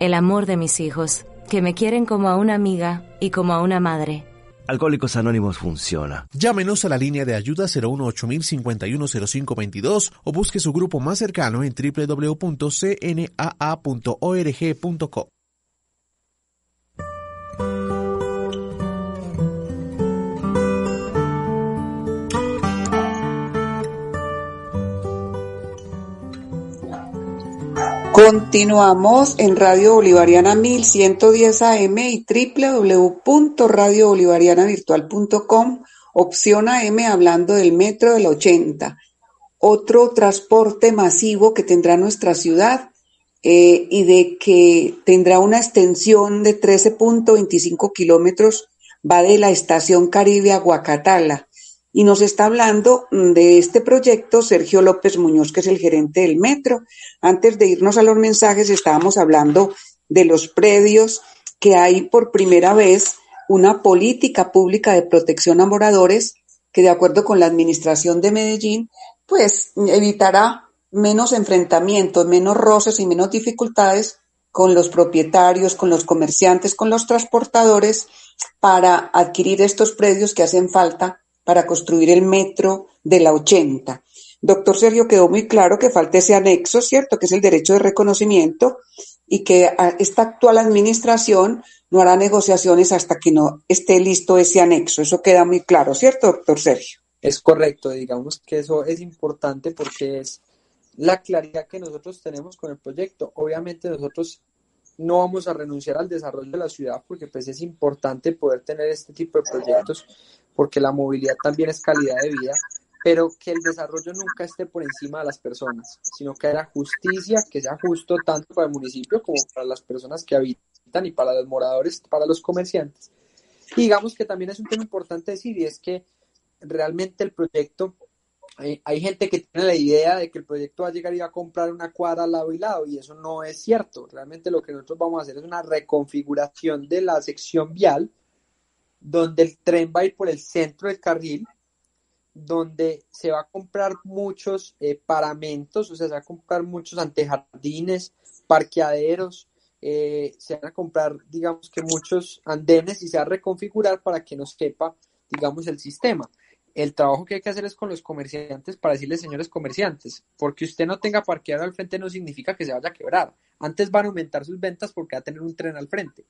el amor de mis hijos, que me quieren como a una amiga y como a una madre. Alcohólicos Anónimos funciona. Llámenos a la línea de ayuda 018-510522 o busque su grupo más cercano en www.cnaa.org.co. Continuamos en Radio Bolivariana 1110 AM y www.radiobolivarianavirtual.com, opción AM hablando del metro del 80. Otro transporte masivo que tendrá nuestra ciudad eh, y de que tendrá una extensión de 13.25 kilómetros, va de la estación Caribe a Guacatala. Y nos está hablando mm, de este proyecto Sergio López Muñoz, que es el gerente del metro. Antes de irnos a los mensajes, estábamos hablando de los predios que hay por primera vez una política pública de protección a moradores que de acuerdo con la administración de Medellín, pues evitará menos enfrentamientos, menos roces y menos dificultades con los propietarios, con los comerciantes, con los transportadores para adquirir estos predios que hacen falta para construir el metro de la 80. Doctor Sergio, quedó muy claro que falta ese anexo, ¿cierto? Que es el derecho de reconocimiento y que esta actual administración no hará negociaciones hasta que no esté listo ese anexo. Eso queda muy claro, ¿cierto, doctor Sergio? Es correcto, digamos que eso es importante porque es la claridad que nosotros tenemos con el proyecto. Obviamente nosotros no vamos a renunciar al desarrollo de la ciudad porque pues es importante poder tener este tipo de proyectos porque la movilidad también es calidad de vida, pero que el desarrollo nunca esté por encima de las personas, sino que haya justicia, que sea justo tanto para el municipio como para las personas que habitan y para los moradores, para los comerciantes. Y digamos que también es un tema importante decir y es que realmente el proyecto hay, gente que tiene la idea de que el proyecto va a llegar y va a comprar una cuadra lado y lado, y eso no es cierto. Realmente lo que nosotros vamos a hacer es una reconfiguración de la sección vial, donde el tren va a ir por el centro del carril, donde se va a comprar muchos eh, paramentos, o sea, se va a comprar muchos antejardines, parqueaderos, eh, se van a comprar, digamos que muchos andenes y se va a reconfigurar para que nos quepa, digamos, el sistema el trabajo que hay que hacer es con los comerciantes para decirles, señores comerciantes, porque usted no tenga parqueado al frente no significa que se vaya a quebrar. Antes van a aumentar sus ventas porque va a tener un tren al frente.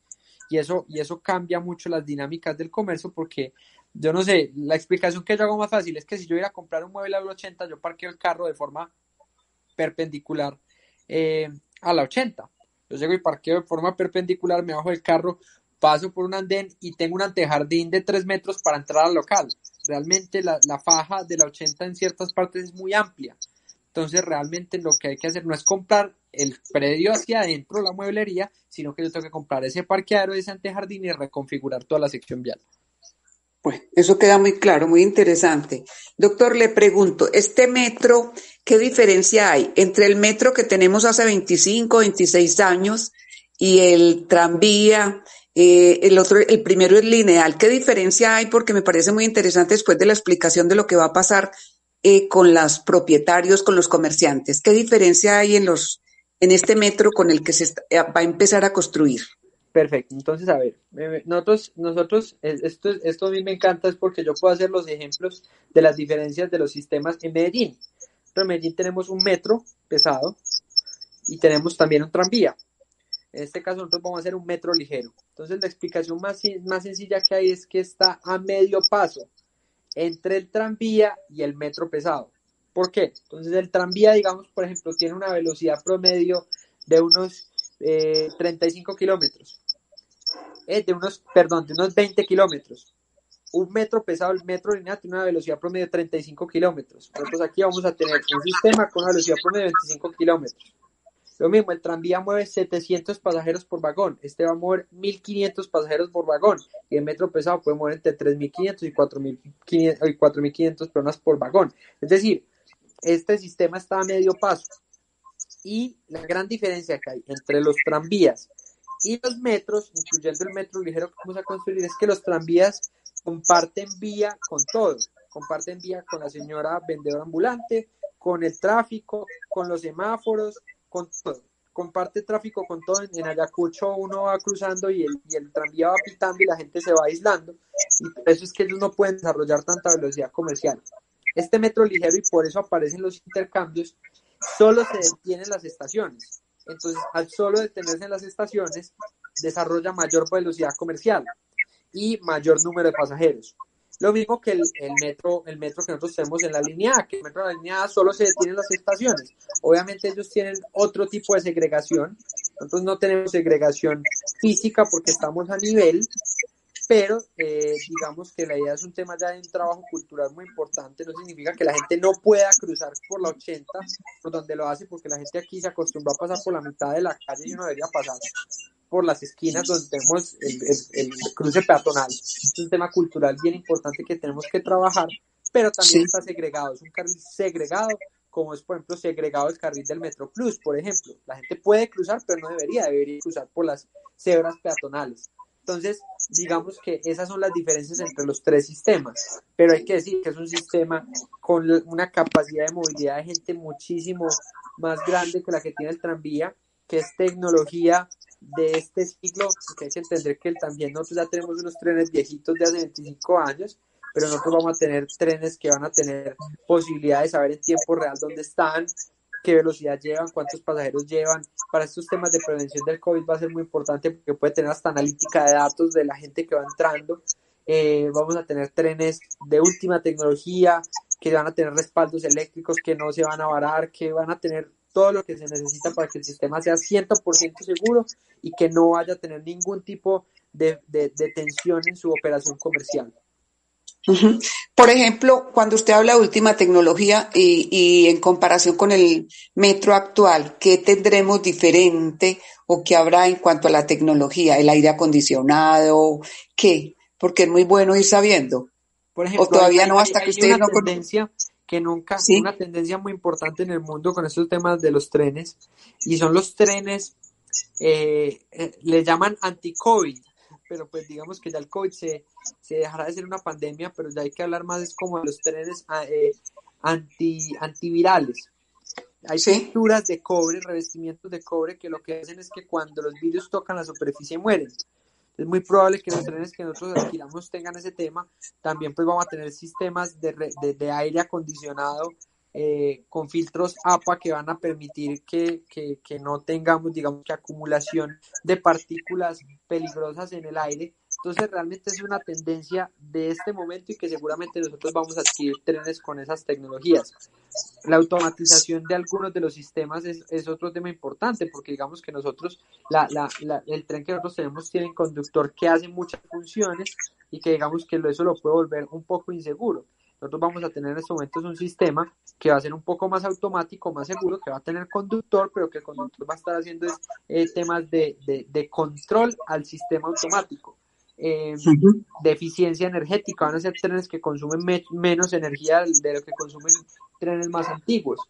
Y eso, y eso cambia mucho las dinámicas del comercio porque, yo no sé, la explicación que yo hago más fácil es que si yo iba a comprar un mueble a la 80, yo parqueo el carro de forma perpendicular eh, a la 80. Yo llego y parqueo de forma perpendicular, me bajo del carro, paso por un andén y tengo un antejardín de 3 metros para entrar al local realmente la, faja de la 80 en ciertas partes es muy amplia. Entonces realmente lo que hay que hacer no es comprar el predio hacia adentro, la mueblería, sino que yo tengo que comprar ese parqueadero, ese antejardín y reconfigurar toda la sección vial. Bueno, eso queda muy claro, muy interesante. Doctor, le pregunto, este metro, ¿qué diferencia hay entre el metro que tenemos hace 25, 26 años y el tranvía eh, el otro, el primero es lineal. ¿Qué diferencia hay? Porque me parece muy interesante después de la explicación de lo que va a pasar eh, con los propietarios, con los comerciantes. ¿Qué diferencia hay en los, en este metro con el que se eh, va a empezar a construir? Perfecto. Entonces, a ver, nosotros, nosotros, esto, esto a mí me encanta es porque yo puedo hacer los ejemplos de las diferencias de los sistemas en Medellín. En Medellín tenemos un metro pesado y tenemos también un tranvía. En este caso nosotros vamos a hacer un metro ligero. Entonces la explicación más, más sencilla que hay es que está a medio paso entre el tranvía y el metro pesado. ¿Por qué? Entonces el tranvía, digamos, por ejemplo, tiene una velocidad promedio de unos 35 eh, kilómetros. Eh, de unos, perdón, de unos 20 kilómetros. Un metro pesado, el metro lineal, tiene una velocidad promedio de 35 kilómetros. Nosotros aquí vamos a tener un sistema con una velocidad promedio de 25 kilómetros. Lo mismo, el tranvía mueve 700 pasajeros por vagón, este va a mover 1500 pasajeros por vagón y el metro pesado puede mover entre 3500 y 4500 personas por vagón. Es decir, este sistema está a medio paso. Y la gran diferencia que hay entre los tranvías y los metros, incluyendo el metro ligero que vamos a construir, es que los tranvías comparten vía con todos. Comparten vía con la señora vendedora ambulante, con el tráfico, con los semáforos, comparte tráfico con todo. En Ayacucho uno va cruzando y el, y el tranvía va pitando y la gente se va aislando. Y por eso es que ellos no pueden desarrollar tanta velocidad comercial. Este metro ligero y por eso aparecen los intercambios, solo se detienen las estaciones. Entonces, al solo detenerse en las estaciones, desarrolla mayor velocidad comercial y mayor número de pasajeros. Lo mismo que el, metro, el metro que nosotros tenemos en la línea A, que el metro de la línea A solo se detiene en las estaciones. Obviamente ellos tienen otro tipo de segregación. Nosotros no tenemos segregación física porque estamos a nivel, pero eh, digamos que la idea es un tema ya de un trabajo cultural muy importante, no significa que la gente no pueda cruzar por la 80, por donde lo hace, porque la gente aquí se acostumbró a pasar por la mitad de la calle y uno debería pasar por las esquinas donde tenemos el, cruce peatonal. Es un tema cultural bien importante que tenemos que trabajar, pero también está segregado, es un carril segregado, como es por ejemplo segregado el carril del Metro Plus, por ejemplo. La gente puede cruzar, pero no debería, debería cruzar por las cebras peatonales. Entonces, digamos que esas son las diferencias entre los tres sistemas, pero hay que decir que es un sistema con una capacidad de movilidad de gente muchísimo más grande que la que tiene el tranvía, que es tecnología de este siglo, que hay que entender que también nosotros ya tenemos unos trenes viejitos de hace 25 años, pero nosotros vamos a tener trenes que van a tener posibilidad de saber en tiempo real dónde están, qué velocidad llevan, cuántos pasajeros llevan. Para estos temas de prevención del COVID va a ser muy importante porque puede tener hasta analítica de datos de la gente que va entrando. Eh, vamos a tener trenes de última tecnología que van a tener respaldos eléctricos que no se van a varar, que van a tener todo lo que se necesita para que el sistema sea 100% seguro y que no vaya a tener ningún tipo de, de, tensión en su operación comercial. Por ejemplo, cuando usted habla de última tecnología y, y, en comparación con el metro actual, ¿qué tendremos diferente o qué habrá en cuanto a la tecnología? ¿El aire acondicionado? ¿Qué? Porque es muy bueno ir sabiendo. Por ejemplo, o todavía no hasta que usted no tendencia que nunca, ¿Sí? una tendencia muy importante en el mundo con estos temas de los trenes, y son los trenes, eh, eh, le llaman anti-COVID, pero pues digamos que ya el COVID se, se dejará de ser una pandemia, pero ya hay que hablar más es como de los trenes ah, eh, anti, antivirales. Hay pinturas de cobre, revestimientos de cobre que lo que hacen es que cuando los virus tocan la superficie mueren es muy probable que los trenes que nosotros adquiramos tengan ese tema. También pues vamos a tener sistemas de, de, aire acondicionado eh, con filtros APA que van a permitir que, que, que, no tengamos, digamos, que acumulación de partículas peligrosas en el aire entonces realmente es una tendencia de este momento y que seguramente nosotros vamos a adquirir trenes con esas tecnologías. La automatización de algunos de los sistemas es, otro tema importante porque digamos que nosotros, la, la, la, el tren que nosotros tenemos tiene un conductor que hace muchas funciones y que digamos que eso lo puede volver un poco inseguro. Nosotros vamos a tener en estos momentos un sistema que va a ser un poco más automático, más seguro, que va a tener conductor, pero que el conductor va a estar haciendo eh, temas de control al sistema automático eh, de eficiencia energética, van a ser trenes que consumen menos energía de lo que consumen trenes más antiguos,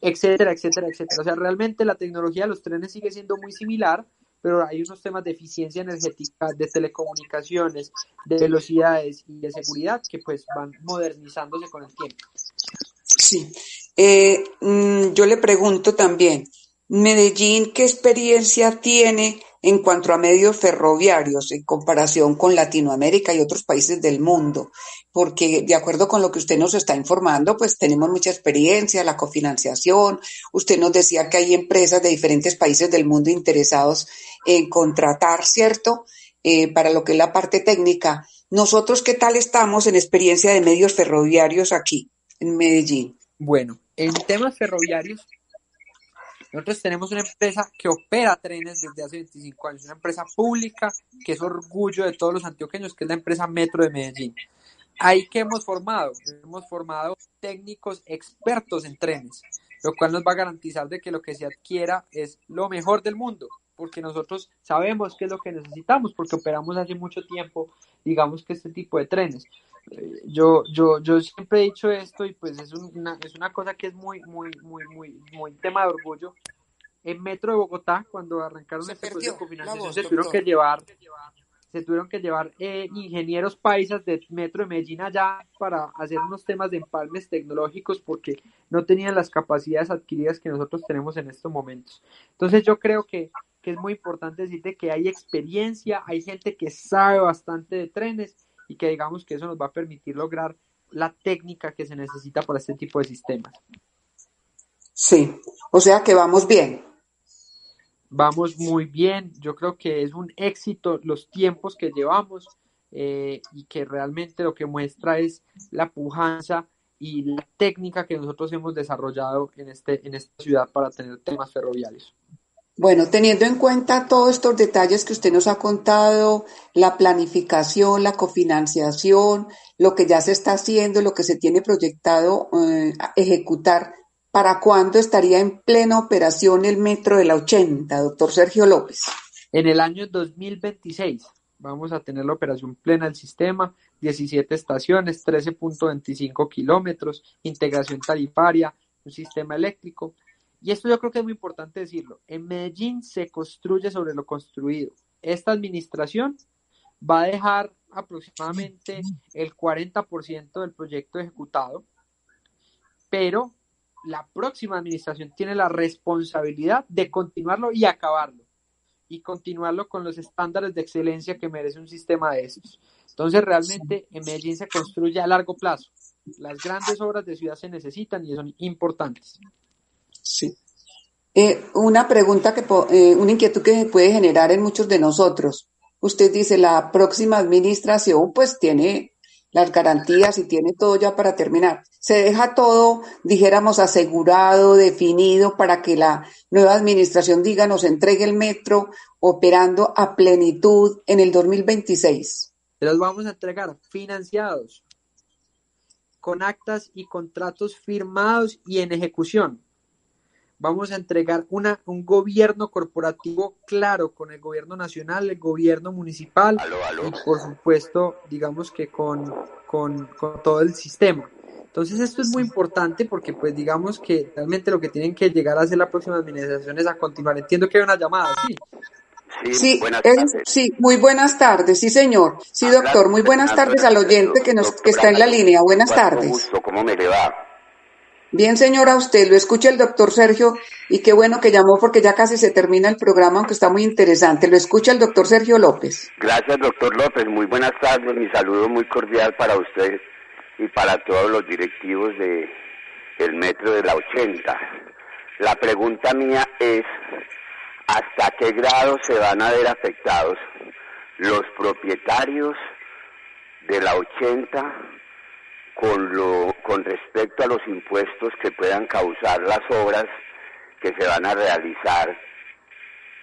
etcétera, etcétera, etcétera. O sea, realmente la tecnología de los trenes sigue siendo muy similar, pero hay unos temas de eficiencia energética, de telecomunicaciones, de velocidades y de seguridad que pues van modernizándose con el tiempo. Sí. Eh, mm, yo le pregunto también, Medellín, ¿qué experiencia tiene en cuanto a medios ferroviarios en comparación con Latinoamérica y otros países del mundo, porque de acuerdo con lo que usted nos está informando, pues tenemos mucha experiencia, la cofinanciación, usted nos decía que hay empresas de diferentes países del mundo interesados en contratar, ¿cierto? Eh, para lo que es la parte técnica. Nosotros, ¿qué tal estamos en experiencia de medios ferroviarios aquí en Medellín? Bueno, en temas ferroviarios, nosotros tenemos una empresa que opera trenes desde hace 25 años, una empresa pública que es orgullo de todos los antioqueños, que es la empresa Metro de Medellín. Ahí que hemos formado, hemos formado técnicos expertos en trenes, lo cual nos va a garantizar de que lo que se adquiera es lo mejor del mundo, porque nosotros sabemos qué es lo que necesitamos, porque operamos hace mucho tiempo, digamos que este tipo de trenes. Eh, yo, yo, yo siempre he dicho esto y pues es una, es una cosa que es muy, muy, muy, muy, muy tema de orgullo. En Metro de Bogotá, cuando arrancaron este proceso de cofinanciación, se tuvieron que llevar, se tuvieron que llevar eh, ingenieros paisas de Metro de Medellín allá para hacer unos temas de empalmes tecnológicos porque no tenían las capacidades adquiridas que nosotros tenemos en estos momentos. Entonces yo creo que, que es muy importante decirte que hay experiencia, hay gente que sabe bastante de trenes y que digamos que eso nos va a permitir lograr la técnica que se necesita para este tipo de sistemas. Sí, o sea que vamos bien. Vamos muy bien, yo creo que es un éxito los tiempos que llevamos eh, y que realmente lo que muestra es la pujanza y la técnica que nosotros hemos desarrollado en, este, en esta ciudad para tener temas ferroviarios. Bueno, teniendo en cuenta todos estos detalles que usted nos ha contado, la planificación, la cofinanciación, lo que ya se está haciendo, lo que se tiene proyectado eh, ejecutar, ¿para cuándo estaría en plena operación el metro de la 80, doctor Sergio López? En el año 2026 vamos a tener la operación plena del sistema, 17 estaciones, 13.25 kilómetros, integración tarifaria, un sistema eléctrico. Y esto yo creo que es muy importante decirlo. En Medellín se construye sobre lo construido. Esta administración va a dejar aproximadamente el 40% del proyecto ejecutado, pero la próxima administración tiene la responsabilidad de continuarlo y acabarlo y continuarlo con los estándares de excelencia que merece un sistema de esos. Entonces, realmente en Medellín se construye a largo plazo. Las grandes obras de ciudad se necesitan y son importantes. Sí. Eh, una pregunta que, eh, una inquietud que puede generar en muchos de nosotros. Usted dice, la próxima administración pues tiene las garantías y tiene todo ya para terminar. Se deja todo, dijéramos, asegurado, definido para que la nueva administración diga nos entregue el metro operando a plenitud en el 2026. Los vamos a entregar financiados, con actas y contratos firmados y en ejecución vamos a entregar una, un gobierno corporativo claro con el gobierno nacional, el gobierno municipal y por supuesto, digamos que con, con, todo el sistema. Entonces esto es muy importante porque pues digamos que realmente lo que tienen que llegar a hacer la próxima administración es a continuar. Entiendo que hay una llamada, sí. Sí, buenas tardes. sí, muy buenas tardes, sí señor. Sí, doctor, muy buenas tardes al oyente que nos que está en la línea. Buenas tardes. ¿Cómo me le va? Bien, señora, usted lo escucha el doctor Sergio y qué bueno que llamó porque ya casi se termina el programa, aunque está muy interesante. Lo escucha el doctor Sergio López. Gracias, doctor López. Muy buenas tardes. Mi saludo muy cordial para usted y para todos los directivos de el metro de la 80. La pregunta mía es, ¿hasta qué grado se van a ver afectados los propietarios de la 80 con, lo, con respecto a los impuestos que puedan causar las obras que se van a realizar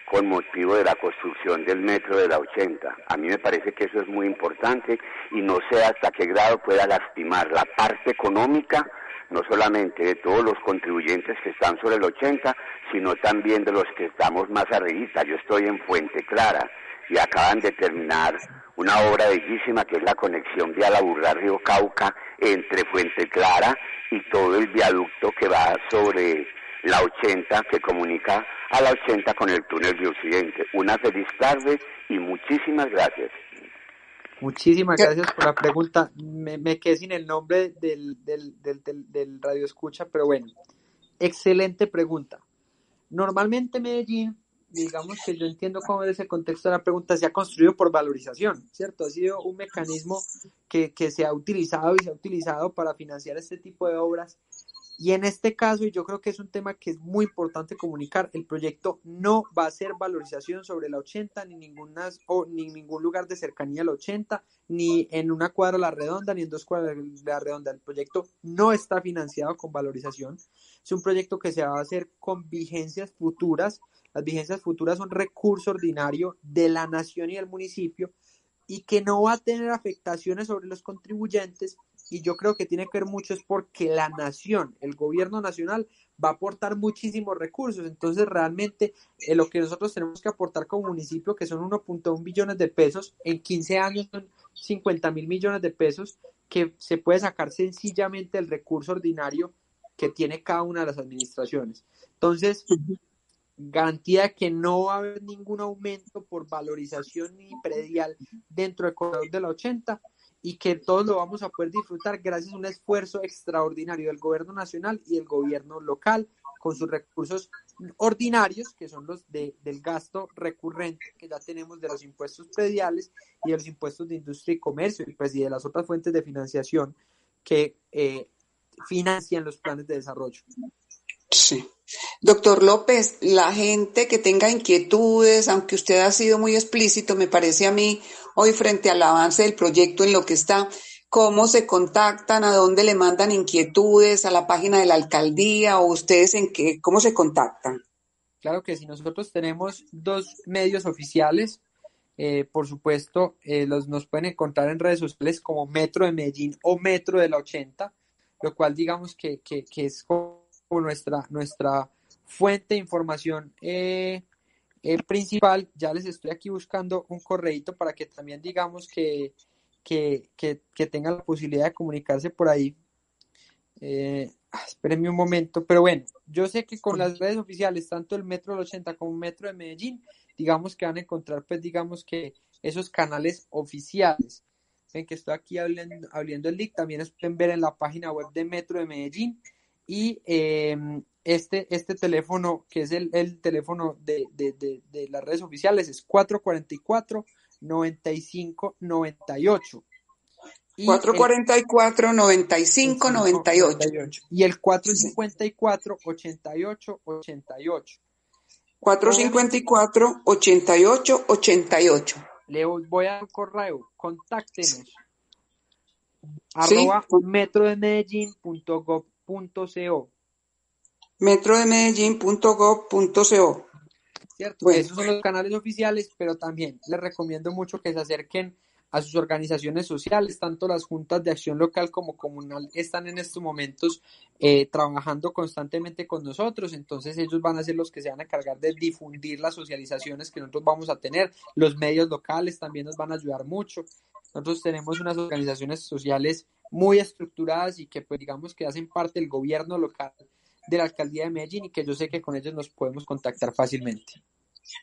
con motivo de la construcción del metro de la 80. A mí me parece que eso es muy importante y no sé hasta qué grado pueda lastimar la parte económica, no solamente de todos los contribuyentes que están sobre el 80, sino también de los que estamos más arriba. Yo estoy en Fuente Clara y acaban de terminar una obra bellísima que es la conexión vial Aburrá Río Cauca entre Fuente Clara y todo el viaducto que va sobre la 80 que comunica a la 80 con el túnel de Occidente. Una feliz tarde y muchísimas gracias. Muchísimas gracias por la pregunta. Me, me quedé sin el nombre del, del, del, del radio escucha, pero bueno, excelente pregunta. Normalmente Medellín digamos que yo entiendo cómo es el contexto de la pregunta, se ha construido por valorización, ¿cierto? Ha sido un mecanismo que, que se ha utilizado y se ha utilizado para financiar este tipo de obras y en este caso, y yo creo que es un tema que es muy importante comunicar, el proyecto no va a ser valorización sobre la 80, ni, ninguna, o, ni ningún lugar de cercanía a la 80, ni en una cuadra la redonda, ni en dos cuadras la redonda. El proyecto no está financiado con valorización. Es un proyecto que se va a hacer con vigencias futuras. Las vigencias futuras son recurso ordinario de la nación y del municipio y que no va a tener afectaciones sobre los contribuyentes y yo creo que tiene que ver mucho es porque la nación, el gobierno nacional va a aportar muchísimos recursos. Entonces, realmente eh, lo que nosotros tenemos que aportar como municipio, que son 1.1 billones de pesos, en 15 años son 50 mil millones de pesos, que se puede sacar sencillamente el recurso ordinario que tiene cada una de las administraciones. Entonces, garantía que no va a haber ningún aumento por valorización ni predial dentro del corredor de la 80 y que todos lo vamos a poder disfrutar gracias a un esfuerzo extraordinario del gobierno nacional y del gobierno local con sus recursos ordinarios, que son los de, del gasto recurrente que ya tenemos de los impuestos prediales y de los impuestos de industria y comercio y, pues, y de las otras fuentes de financiación que eh, financian los planes de desarrollo. Sí. Doctor López, la gente que tenga inquietudes, aunque usted ha sido muy explícito, me parece a mí, hoy frente al avance del proyecto en lo que está, ¿cómo se contactan? ¿A dónde le mandan inquietudes? ¿A la página de la alcaldía? ¿O ustedes en qué? ¿Cómo se contactan? Claro que si nosotros tenemos dos medios oficiales, eh, por supuesto, eh, los, nos pueden encontrar en redes sociales como Metro de Medellín o Metro de la 80, lo cual digamos que, que, es como nuestra, nuestra fuente de información eh, principal. Ya les estoy aquí buscando un correíto para que también digamos que, que, que tengan la posibilidad de comunicarse por ahí. Eh, Ah, espérenme un momento, pero bueno, yo sé que con las redes oficiales, tanto el Metro del 80 como el Metro de Medellín, digamos que van a encontrar, pues digamos que esos canales oficiales. Ven que estoy aquí abriendo, abriendo el link, también pueden ver en la página web de Metro de Medellín y em, este, este teléfono, que es el, el teléfono de, de, de, de, las redes oficiales, es 444 95 98. 444 95 98 y el 454 88 88 454 88 88 le voy a un correo contáctenos. Arroba metrodemedellín.gov.co cierto esos son los canales oficiales pero también les recomiendo mucho que se acerquen a sus organizaciones sociales, tanto las juntas de acción local como comunal están en estos momentos eh, trabajando constantemente con nosotros, entonces ellos van a ser los que se van a encargar de difundir las socializaciones que nosotros vamos a tener, los medios locales también nos van a ayudar mucho, nosotros tenemos unas organizaciones sociales muy estructuradas y que pues digamos que hacen parte del gobierno local de la alcaldía de Medellín y que yo sé que con ellos nos podemos contactar fácilmente.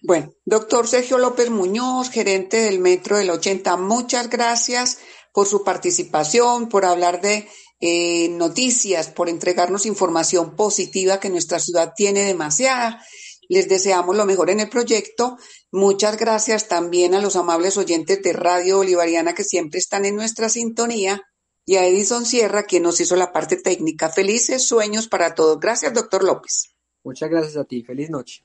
Bueno, doctor Sergio López Muñoz, gerente del Metro del 80, muchas gracias por su participación, por hablar de eh, noticias, por entregarnos información positiva que nuestra ciudad tiene demasiada. Les deseamos lo mejor en el proyecto. Muchas gracias también a los amables oyentes de Radio Bolivariana que siempre están en nuestra sintonía y a Edison Sierra, quien nos hizo la parte técnica. Felices sueños para todos. Gracias, doctor López. Muchas gracias a ti. Feliz noche.